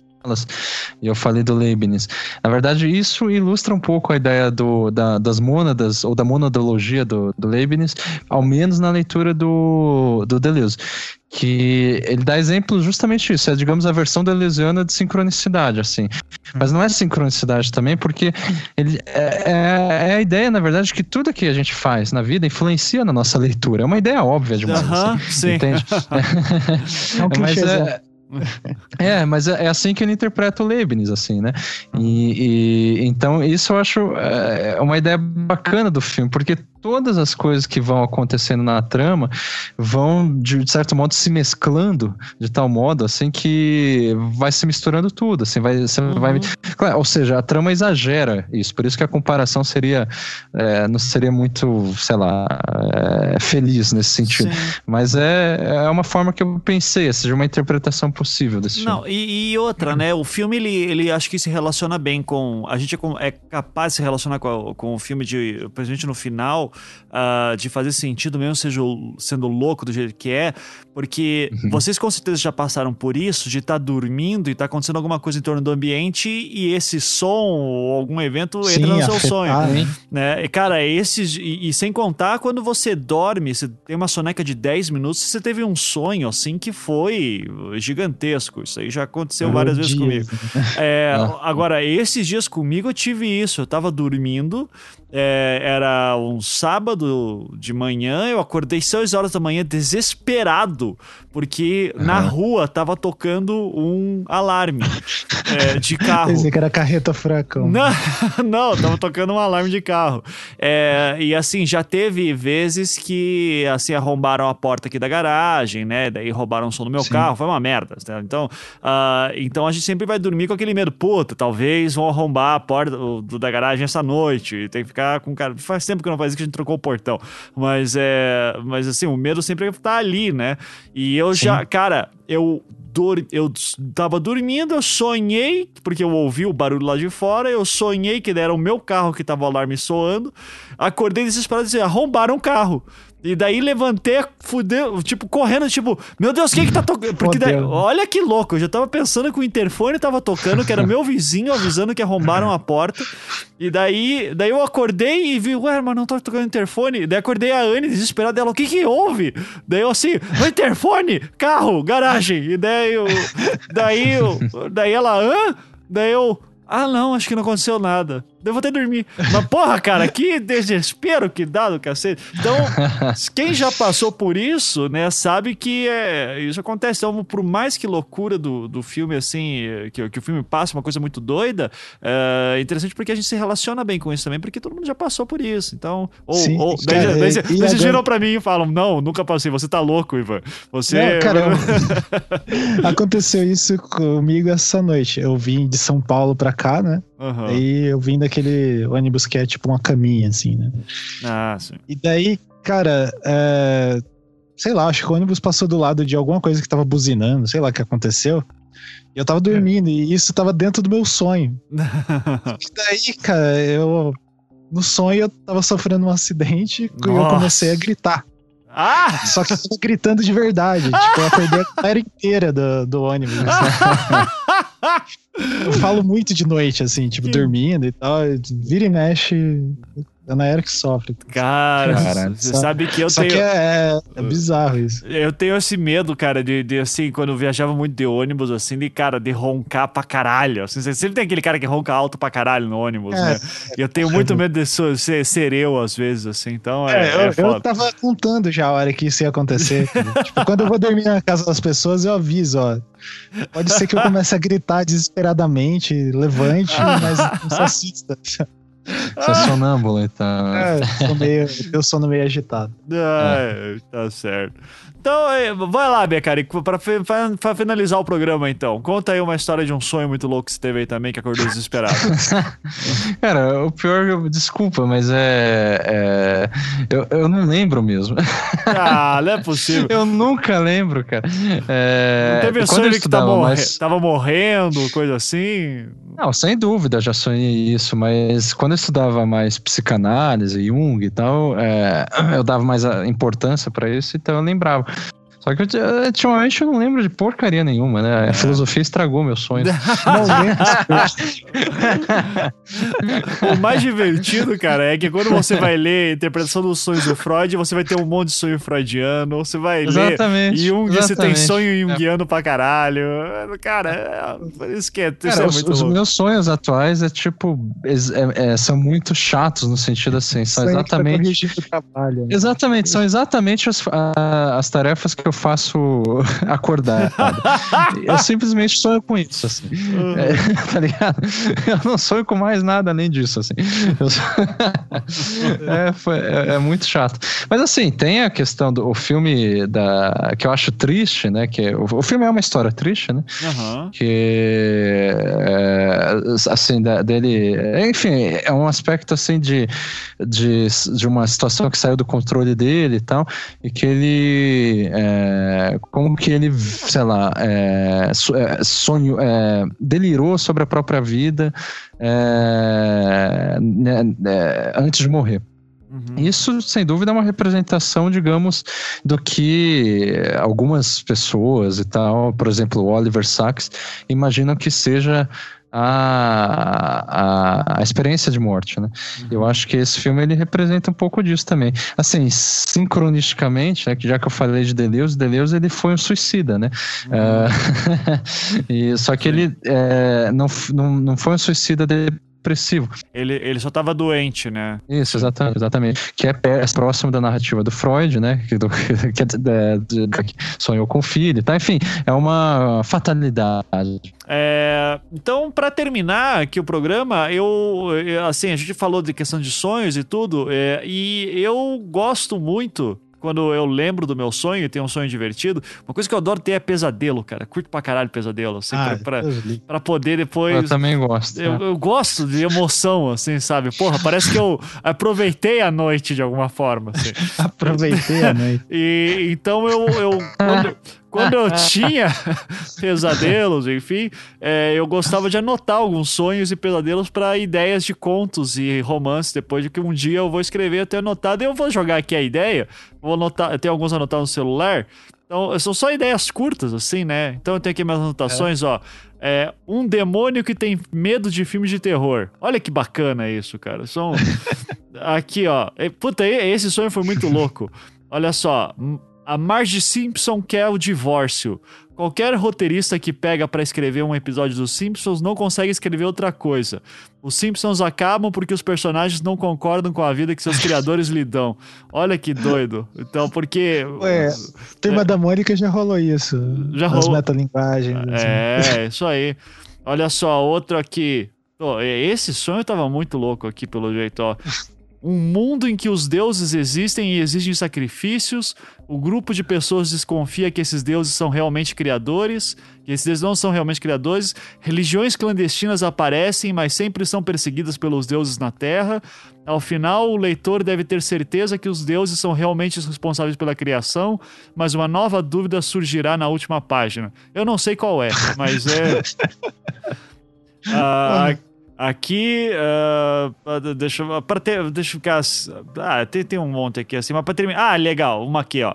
e eu falei do Leibniz. Na verdade, isso ilustra um pouco a ideia do, da, das mônadas, ou da monadologia do, do Leibniz, ao menos na leitura do, do Deleuze que ele dá exemplos justamente isso, é digamos a versão deleuziana de sincronicidade, assim. Mas não é sincronicidade também, porque ele é, é, é, a ideia, na verdade, que tudo que a gente faz na vida influencia na nossa leitura. É uma ideia óbvia de uma uh -huh, assim, sim. entende? é um Mas é, é, mas é, é, assim que ele interpreta o Leibniz, assim, né? E, e então isso eu acho é, é uma ideia bacana do filme, porque todas as coisas que vão acontecendo na trama vão, de certo modo, se mesclando de tal modo, assim, que vai se misturando tudo, assim, vai, você uhum. vai... Claro, ou seja, a trama exagera isso, por isso que a comparação seria, é, não seria muito, sei lá, é, feliz nesse sentido. Sim. Mas é, é uma forma que eu pensei, seja uma interpretação possível desse não, filme. E, e outra, né, o filme, ele, ele acho que se relaciona bem com... A gente é, é capaz de se relacionar com, com o filme de, principalmente no final, uh, de fazer sentido mesmo seja sendo louco do jeito que é, porque uhum. vocês com certeza já passaram por isso, de estar tá dormindo e tá acontecendo alguma coisa em torno do ambiente e esse som ou algum evento Sim, entra no seu afetar, sonho. Né? E, cara, esses. E, e, sem contar quando você dorme, você tem uma soneca de 10 minutos, você teve um sonho assim que foi gigantesco. Isso aí já aconteceu várias vezes comigo. É, agora, esses dias comigo eu tive isso. Eu tava dormindo, é, era um sábado de manhã, eu acordei 6 horas da manhã desesperado, porque uhum. na rua tava tocando um alarme é, de carro. Pensei que era carreta furacão. Não, não, tava tocando um alarme de carro. É, e assim, já teve vezes que assim, arrombaram a porta aqui da garagem, né? Daí roubaram o som do meu Sim. carro, foi uma merda. Né? Então, uh, então a gente sempre vai dormir com aquele medo, puta, talvez vão arrombar a porta da garagem essa noite, tem que ficar com cara. Faz tempo que não faz isso que a gente trocou o portão. Mas é. Mas assim, o medo sempre tá ali, né? E eu Sim. já, cara, eu eu tava dormindo, eu sonhei, porque eu ouvi o barulho lá de fora, eu sonhei que era o meu carro que tava o alarme soando. Acordei desesperado e disse: arrombaram o carro. E daí levantei, fudeu, tipo, correndo, tipo, meu Deus, quem que tá tocando? Porque daí, olha que louco, eu já tava pensando que o interfone tava tocando, que era meu vizinho avisando que arrombaram a porta. E daí, daí eu acordei e vi, ué, mas não tá tocando interfone. Daí acordei a Anne desesperada dela, o que que houve? Daí eu assim, o interfone, carro, garagem. E daí eu, daí eu, daí ela, hã? Daí eu, ah não, acho que não aconteceu nada. Eu vou que dormir. Mas, porra, cara, que desespero que dá do cacete. Então, quem já passou por isso, né, sabe que é, isso acontece. Então, por mais que loucura do, do filme, assim, que, que o filme passa uma coisa muito doida, é interessante porque a gente se relaciona bem com isso também, porque todo mundo já passou por isso. Então, ou, Sim, ou cara, daí, daí, daí, daí agora... pra mim e falam: Não, nunca passei, você tá louco, Ivan. Você. Não, caramba. Aconteceu isso comigo essa noite. Eu vim de São Paulo pra cá, né? Uhum. Aí eu vim daquele ônibus que é tipo uma caminha, assim, né? Ah, sim. E daí, cara, é... sei lá, acho que o ônibus passou do lado de alguma coisa que tava buzinando, sei lá o que aconteceu. E eu tava dormindo, é. e isso tava dentro do meu sonho. e daí, cara, eu. No sonho eu tava sofrendo um acidente Nossa. e eu comecei a gritar. Ah! Só que eu tava gritando de verdade. tipo, eu acordei a galera inteira do, do ônibus. Assim. eu falo muito de noite, assim, tipo, dormindo e tal. Vira e mexe. Ana Eric sofre. Cara, Caralho, você sabe que eu Só tenho. Que é, é, bizarro isso. Eu tenho esse medo, cara, de, de, assim, quando eu viajava muito de ônibus, assim, de, cara, de roncar pra caralho. Assim, você sempre tem aquele cara que ronca alto pra caralho no ônibus, é, né? E eu tenho muito medo de ser, ser eu, às vezes, assim, então é. é, eu, eu tava contando já a hora que isso ia acontecer. tipo, quando eu vou dormir na casa das pessoas, eu aviso, ó. Pode ser que eu comece a gritar desesperadamente, levante, mas não se assista. Você é sonâmbulo, então. É, eu, meio, eu sono meio agitado. Ah, é. Tá certo. Então, é, vai lá, Becari, pra, finalizar o programa, então. Conta aí uma história de um sonho muito louco que você teve aí também, que acordou desesperado. Cara, o pior, desculpa, mas é. é eu, eu não lembro mesmo. Ah, não é possível. eu nunca lembro, cara. É, não teve sonho que tava, morre, mas... tava morrendo, coisa assim? Não, sem dúvida, já sonhei isso, mas quando eu estudava mais psicanálise, Jung e tal, é, eu dava mais importância para isso, então eu lembrava. Só que eu, ultimamente eu não lembro de porcaria nenhuma, né? A filosofia estragou meu sonho. o mais divertido, cara, é que quando você vai ler a interpretação dos sonhos do Freud, você vai ter um monte de sonho freudiano, você vai exatamente, ler Jung, exatamente. você tem sonho junguiano é. pra caralho. Cara, é, isso que é, cara, isso é os, muito os louco. meus sonhos atuais é tipo, é, é, são muito chatos no sentido assim, são tá exatamente... Trabalho, né? Exatamente, são exatamente as, as tarefas que eu faço acordar. eu simplesmente sonho com isso, assim. Uhum. É, tá ligado? Eu não sonho com mais nada além disso, assim. é, foi, é, é, muito chato. Mas assim, tem a questão do o filme da, que eu acho triste, né? Que é, o, o filme é uma história triste, né? Uhum. Que é, assim, da, dele. Enfim, é um aspecto assim de, de, de uma situação que saiu do controle dele e tal, e que ele. É, como que ele, sei lá, é, é sonho, é, delirou sobre a própria vida é, né, antes de morrer. Uhum. Isso, sem dúvida, é uma representação, digamos, do que algumas pessoas e tal, por exemplo, o Oliver Sacks, imaginam que seja a, a, a, experiência de morte, né? Uhum. Eu acho que esse filme ele representa um pouco disso também. Assim, sincronisticamente, né, que já que eu falei de Deleuze, Deleuze ele foi um suicida, né? Uhum. Uh, e, só que ele é, não, não, não foi um suicida de depressivo. Ele, ele só estava doente, né? Isso, exatamente, exatamente. Que é próximo da narrativa do Freud, né? Que, do, que, é, de, de, sonhou com o filho, tá? Enfim, é uma fatalidade. É, então, para terminar aqui o programa, eu, assim, a gente falou de questão de sonhos e tudo, é, e eu gosto muito quando eu lembro do meu sonho e tenho um sonho divertido, uma coisa que eu adoro ter é pesadelo, cara. Curto pra caralho pesadelo, assim, ah, pra, pra, pra, poder depois. Eu também gosto. Eu, eu, gosto de emoção, assim, sabe? Porra, parece que eu aproveitei a noite de alguma forma. Assim. aproveitei a noite. E então eu. eu quando, quando eu tinha pesadelos, enfim, é, eu gostava de anotar alguns sonhos e pesadelos para ideias de contos e romances. Depois de que um dia eu vou escrever, eu tenho anotado. Eu vou jogar aqui a ideia. Vou anotar, eu tenho alguns anotados no celular. Então, são só ideias curtas, assim, né? Então eu tenho aqui minhas anotações, é. ó. É, um demônio que tem medo de filmes de terror. Olha que bacana isso, cara. São. aqui, ó. Puta, esse sonho foi muito louco. Olha só. A Marge Simpson quer o divórcio. Qualquer roteirista que pega para escrever um episódio dos Simpsons não consegue escrever outra coisa. Os Simpsons acabam porque os personagens não concordam com a vida que seus criadores lhe dão. Olha que doido. Então, porque. Ué, Turma é, da Mônica já rolou isso. Já rolou. As metalinguagens. É, assim. isso aí. Olha só, outro aqui. Oh, esse sonho tava muito louco aqui, pelo jeito, ó um mundo em que os deuses existem e exigem sacrifícios, o grupo de pessoas desconfia que esses deuses são realmente criadores, que esses deuses não são realmente criadores, religiões clandestinas aparecem, mas sempre são perseguidas pelos deuses na Terra. Ao final, o leitor deve ter certeza que os deuses são realmente os responsáveis pela criação, mas uma nova dúvida surgirá na última página. Eu não sei qual é, mas é. Uh, Aqui, uh, deixa, pra ter, deixa eu ficar. Ah, tem, tem um monte aqui assim, mas pra terminar. Ah, legal, uma aqui, ó.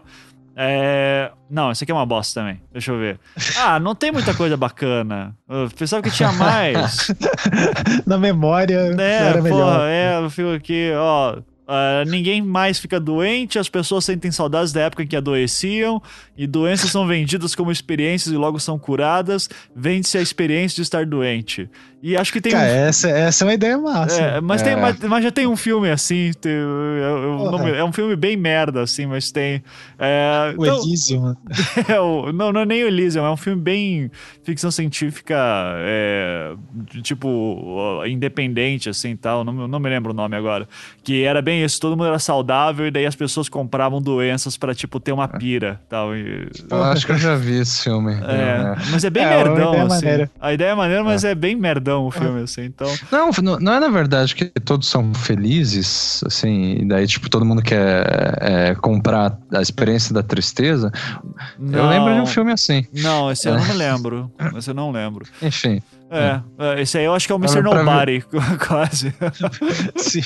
É... Não, esse aqui é uma bosta também. Deixa eu ver. Ah, não tem muita coisa bacana. Eu pensava que tinha mais. Na memória É, era melhor. porra, é, eu fico aqui, ó. ah, ninguém mais fica doente, as pessoas sentem saudades da época em que adoeciam, e doenças são vendidas como experiências e logo são curadas. Vende-se a experiência de estar doente. E acho que tem Cara, um. essa, essa é uma ideia massa. É, mas, Tem, É. mas, mas já tem um filme assim. tem- eu- eu me- é um filme bem merda, assim, mas tem. É, o então- Elysium. é o- não, não é nem o Elysium, é um filme bem ficção científica, é, de tipo, independente, assim, tal, não, me- não me lembro o nome agora. Que era bem isso, todo mundo era saudável e daí as pessoas compravam doenças pra, tipo, ter uma pira, tal. e- Eu acho que eu já vi esse filme. é, mas é bem É, merdão, ideia assim. maneira. A ideia é maneira, mas é bem merdão o filme, assim, então... Não, não- é na verdade que todos são felizes, assim, e daí, tipo, todo mundo quer é, comprar a experiência da tristeza. Eu não- lembro de um filme assim. Não, esse eu não me lembro. Esse eu não lembro. Enfim. É, é, esse aí eu acho que é o Mr. Nobody, quase. Sim.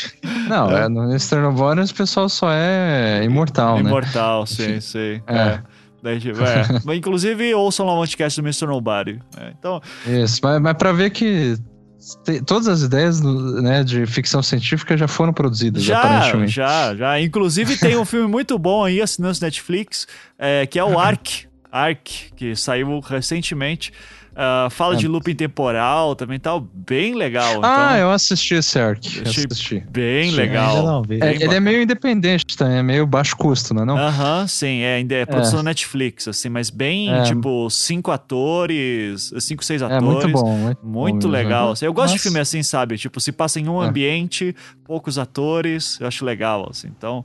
Não, é. no Mr. Nobody o pessoal só é imortal, né? Imortal, sim, sim. É. É. Daí, tipo, é. Inclusive, ouçam lá o podcast do Mr. Nobody. É, então, Isso, mas, mas pra ver que todas as ideias né, de ficção científica já foram produzidas, já, aparentemente. já, já. Inclusive, tem um filme muito bom aí, assinando Netflix, é, que é o Ark. Ark, que saiu recentemente. Ah, fala É. de looping temporal também tal. Bem legal. Ah, então, eu assisti esse arc. Assisti. bem Sim, legal. Não. É, Bem ele é meio independente também, é meio baixo custo, não é não? Aham, sim, é, ainda é produção Netflix, assim, mas bem, É. tipo, cinco atores, cinco, seis atores. É muito bom. Muito, Muito bom legal. assim. Eu gosto de Nossa. filme assim, sabe? Tipo, se passa em um É. ambiente, poucos atores, eu acho legal, assim. Então.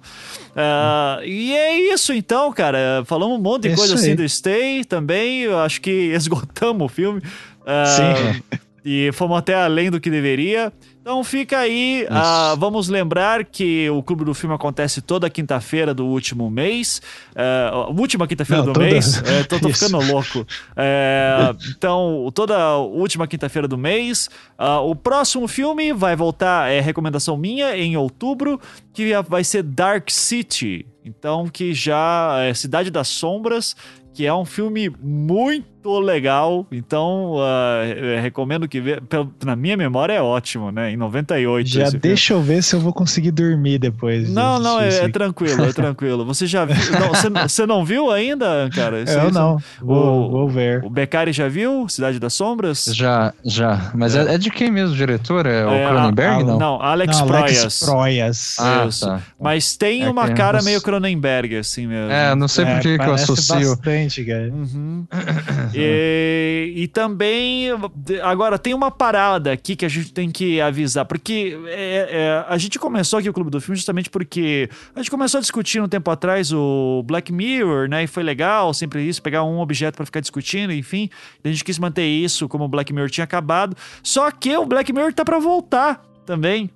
ah, e é isso, então, cara. Falamos um monte de É coisa assim do Stay também. Eu acho que esgotamos o filme. Ah, Sim. E fomos até além do que deveria. Então fica aí. ah, vamos lembrar que o Clube do Filme acontece toda quinta-feira do último mês. Ah, última quinta-feira do toda- mês. É, tô, tô ficando louco. É, então, toda última quinta-feira do mês. Ah, o próximo filme vai voltar, é recomendação minha, em outubro, que vai ser Dark City. Então, que já é Cidade das Sombras, que é um filme muito legal. Então, eu recomendo que vê. Pelo- Na minha memória é ótimo, né? Em 98. Já esse filme. deixa eu ver se eu vou conseguir dormir depois. de Não, não, é, é tranquilo, é tranquilo. Você já viu? não, você, você não viu ainda, cara? Isso-. Eu isso- não. Vou, o- vou ver. O Beccari já viu? Cidade das Sombras? Já, já. Mas é, é de quem mesmo diretor? É, É, o Cronenberg, a- não? Não, Alex Não, Proyas. Alex Proyas. Ah, Isso. tá. Mas tem É uma cara meio Cronenberg, assim mesmo. É, não sei por que que eu associo. bastante, cara. Uhum. e, e também, agora tem uma parada aqui que a gente tem que avisar, porque é, é, a gente começou aqui o Clube do Filme justamente porque a gente começou a discutir um tempo atrás o Black Mirror, né? E foi legal, sempre isso, pegar um objeto pra ficar discutindo, enfim. A gente quis manter isso como o Black Mirror tinha acabado. Só que o Black Mirror tá pra voltar também.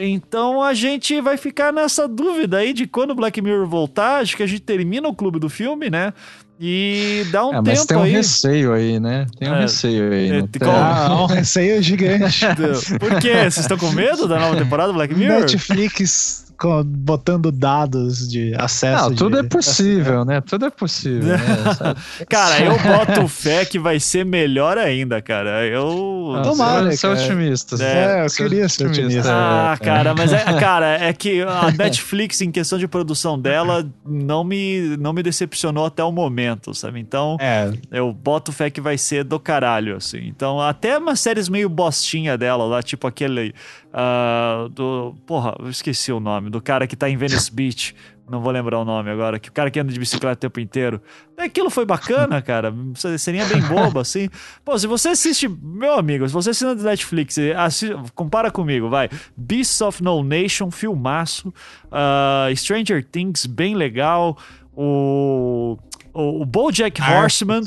Então a gente vai ficar nessa dúvida aí de quando o Black Mirror voltar. Acho que a gente termina o clube do filme, né? E dá um É, mas tempo tem um aí. receio aí, né? Tem um É, receio aí. é, não tem Ah, um receio gigante. Por quê? Vocês estão com medo da nova temporada do Black Mirror? Netflix botando dados de acesso. Não, tudo de- é possível, né? Tudo é possível, né? Cara, eu boto fé que vai ser melhor ainda, cara. Eu. Ah, Tomara, você é otimista. É, eu você queria ser otimista. Ah, é. cara, mas é, cara, é que a Netflix, em questão de produção dela, não me, não me decepcionou até o momento, sabe? Então, É, eu boto fé que vai ser do caralho, assim. Então, até umas séries meio bostinha dela lá, tipo aquele. Ah, do. Porra, eu esqueci o nome. Do cara que tá em Venice Beach. Não vou lembrar o nome agora. Que o cara que anda de bicicleta o tempo inteiro. Aquilo foi bacana, cara. Seria bem bobo, assim. Pô, se você assiste. Meu amigo, se você assiste na Netflix, e assi- compara comigo, vai. Beasts of No Nation, filmaço. ah, Stranger Things, bem legal. O. O, o Bojack Horseman.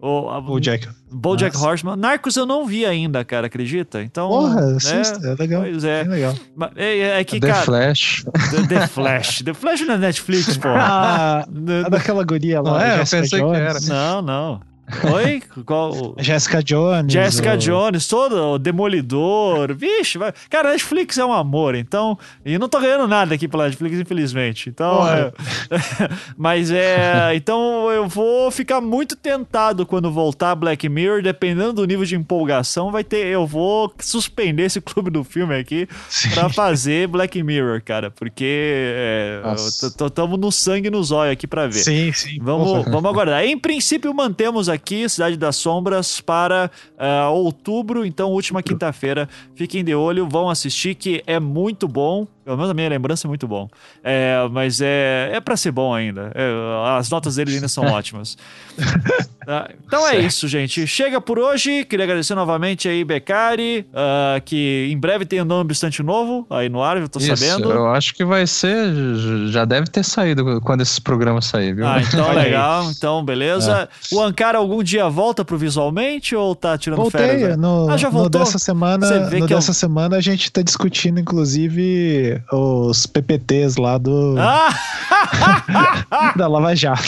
O, a- o Jack. Bojack Nossa. Horseman. Narcos eu não vi ainda, cara, acredita? Então. Porra, né? assista, é legal. Pois é. É legal. Mas É, é que, The cara. Flash. The, The Flash. The Flash na Netflix, pô. Ah, a daquela guria lá. Não é? Eu pensei que era. Não, não. Oi? Qual? Jessica Jones. Jessica o- Jones, todo o Demolidor. Vixe, vai... cara, Netflix é um amor, então. E eu não tô ganhando nada aqui pela Netflix, infelizmente. Então. É- Mas é. Então eu vou ficar muito tentado quando voltar Black Mirror, dependendo do nível de empolgação, vai ter. Eu vou suspender esse clube do filme aqui Sim. pra fazer Black Mirror, cara. Porque é, tamo no sangue no zóio aqui pra ver. Sim, sim. Vamos, vamos aguardar. Em princípio, mantemos aqui Cidade das Sombras para ah, outubro, então, última quinta-feira. Fiquem de olho, vão assistir, que é muito bom. Pelo menos a minha lembrança é muito bom. É, mas é, é para ser bom ainda. É, as notas dele ainda são ótimas. Tá? Então é isso, gente. Chega por hoje. Queria agradecer novamente aí, Becari, ah, que em breve tem um nome obstante novo aí no ar, eu tô Isso, sabendo. eu acho que vai ser, já deve ter saído quando esses programas saírem, viu? Ah, então legal, então beleza. O Ankara algum dia volta pro visualmente ou tá tirando Voltei, férias? né? no, Ah, já no voltou? dessa semana, Você vê no que eu- dessa semana a gente tá discutindo inclusive os PPTs lá do Ah, da Lava Jato.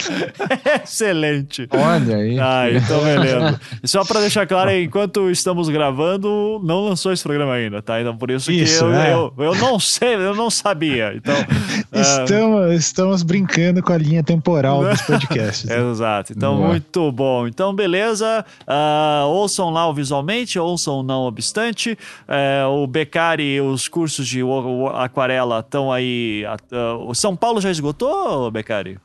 excelente. Olha aí. Ah, então beleza. E só pra deixar claro, enquanto estamos gravando, não lançou esse programa ainda, tá? Então por isso, Isso, que eu, é. eu, eu não sei, eu não sabia. Então, Estamos, estamos brincando com a linha temporal dos podcasts. Exato. Então, Boa. muito bom. Então, beleza. Ah, ouçam lá o Visualmente, ouçam Não Obstante. É, o Becari, os cursos de o- o- aquarela estão aí. o São Paulo já esgotou, Becari?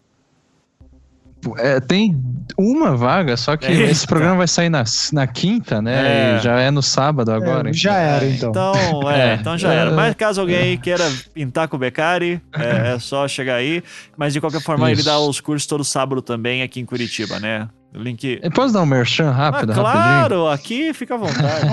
É, tem uma vaga, só que Eita. esse programa vai sair na, na quinta, né? É. E já é no sábado agora. É, já era, então. Então, é, É. então já era. É. Mas caso alguém aí queira pintar com o Becari, é, é só chegar aí. Mas de qualquer forma, ele Isso. dá os cursos todo sábado também aqui em Curitiba, né? Link. Eu Posso dar um merchan Ah, rápido, rapidinho? claro, aqui fica à vontade.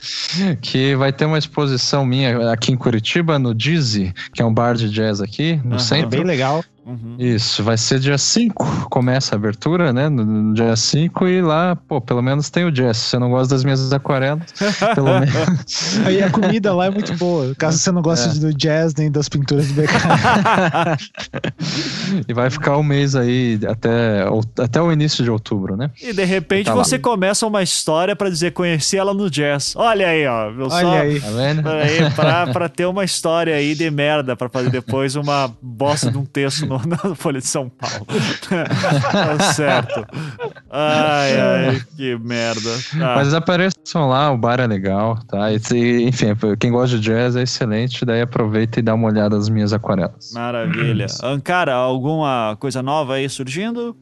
Que vai ter uma exposição minha aqui em Curitiba, no Dizzy, que é um bar de jazz aqui, no. É centro. bem legal. Uhum. Isso, vai ser dia 5, começa a abertura, né? No, no dia 5 e lá, pô, pelo menos tem o jazz. Se você não gosta das minhas aquarelas, pelo menos. Aí a comida lá é muito boa. Caso você não goste É. do jazz nem das pinturas do BK. e vai ficar um mês aí até, até o início de outubro, né? E de repente Tá lá. você começa uma história pra dizer conheci ela no jazz. Olha aí, ó. Eu Olha só, aí. Tá vendo? Aí, pra, pra ter uma história aí de merda pra fazer depois uma bosta de um texto no, na Folha de São Paulo. tá certo. Ai, ai, que merda. Tá. Mas apareçam lá, o bar é legal, tá? E, enfim, quem gosta de jazz é excelente, daí aproveita e dá uma olhada nas minhas aquarelas. Maravilha. Ankara, alguma coisa nova aí surgindo?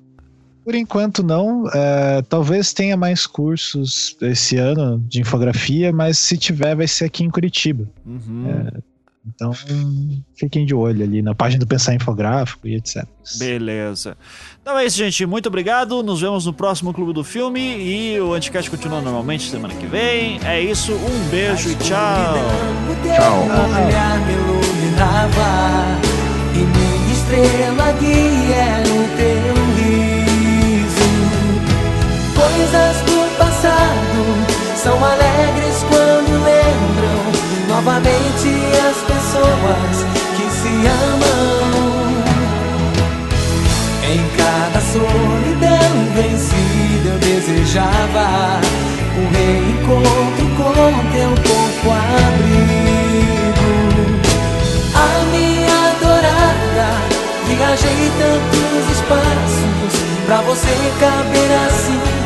Por enquanto não. É, talvez tenha mais cursos esse ano de infografia, mas se tiver vai ser aqui em Curitiba. Uhum. Então fiquem de olho ali na página do Pensar Infográfico e etc. Beleza. Então é isso, gente. Muito obrigado. Nos vemos no próximo Clube do Filme. E o Anticast continua normalmente semana que vem. É isso. Um beijo e tchau. Tchau. E minha estrela guia no teu riso Coisas do passado São alegres quando lembram Novamente as pessoas que se amam em cada solidão vencida eu desejava um reencontro com teu corpo abrigo. A minha adorada, viajei tantos espaços pra você caber assim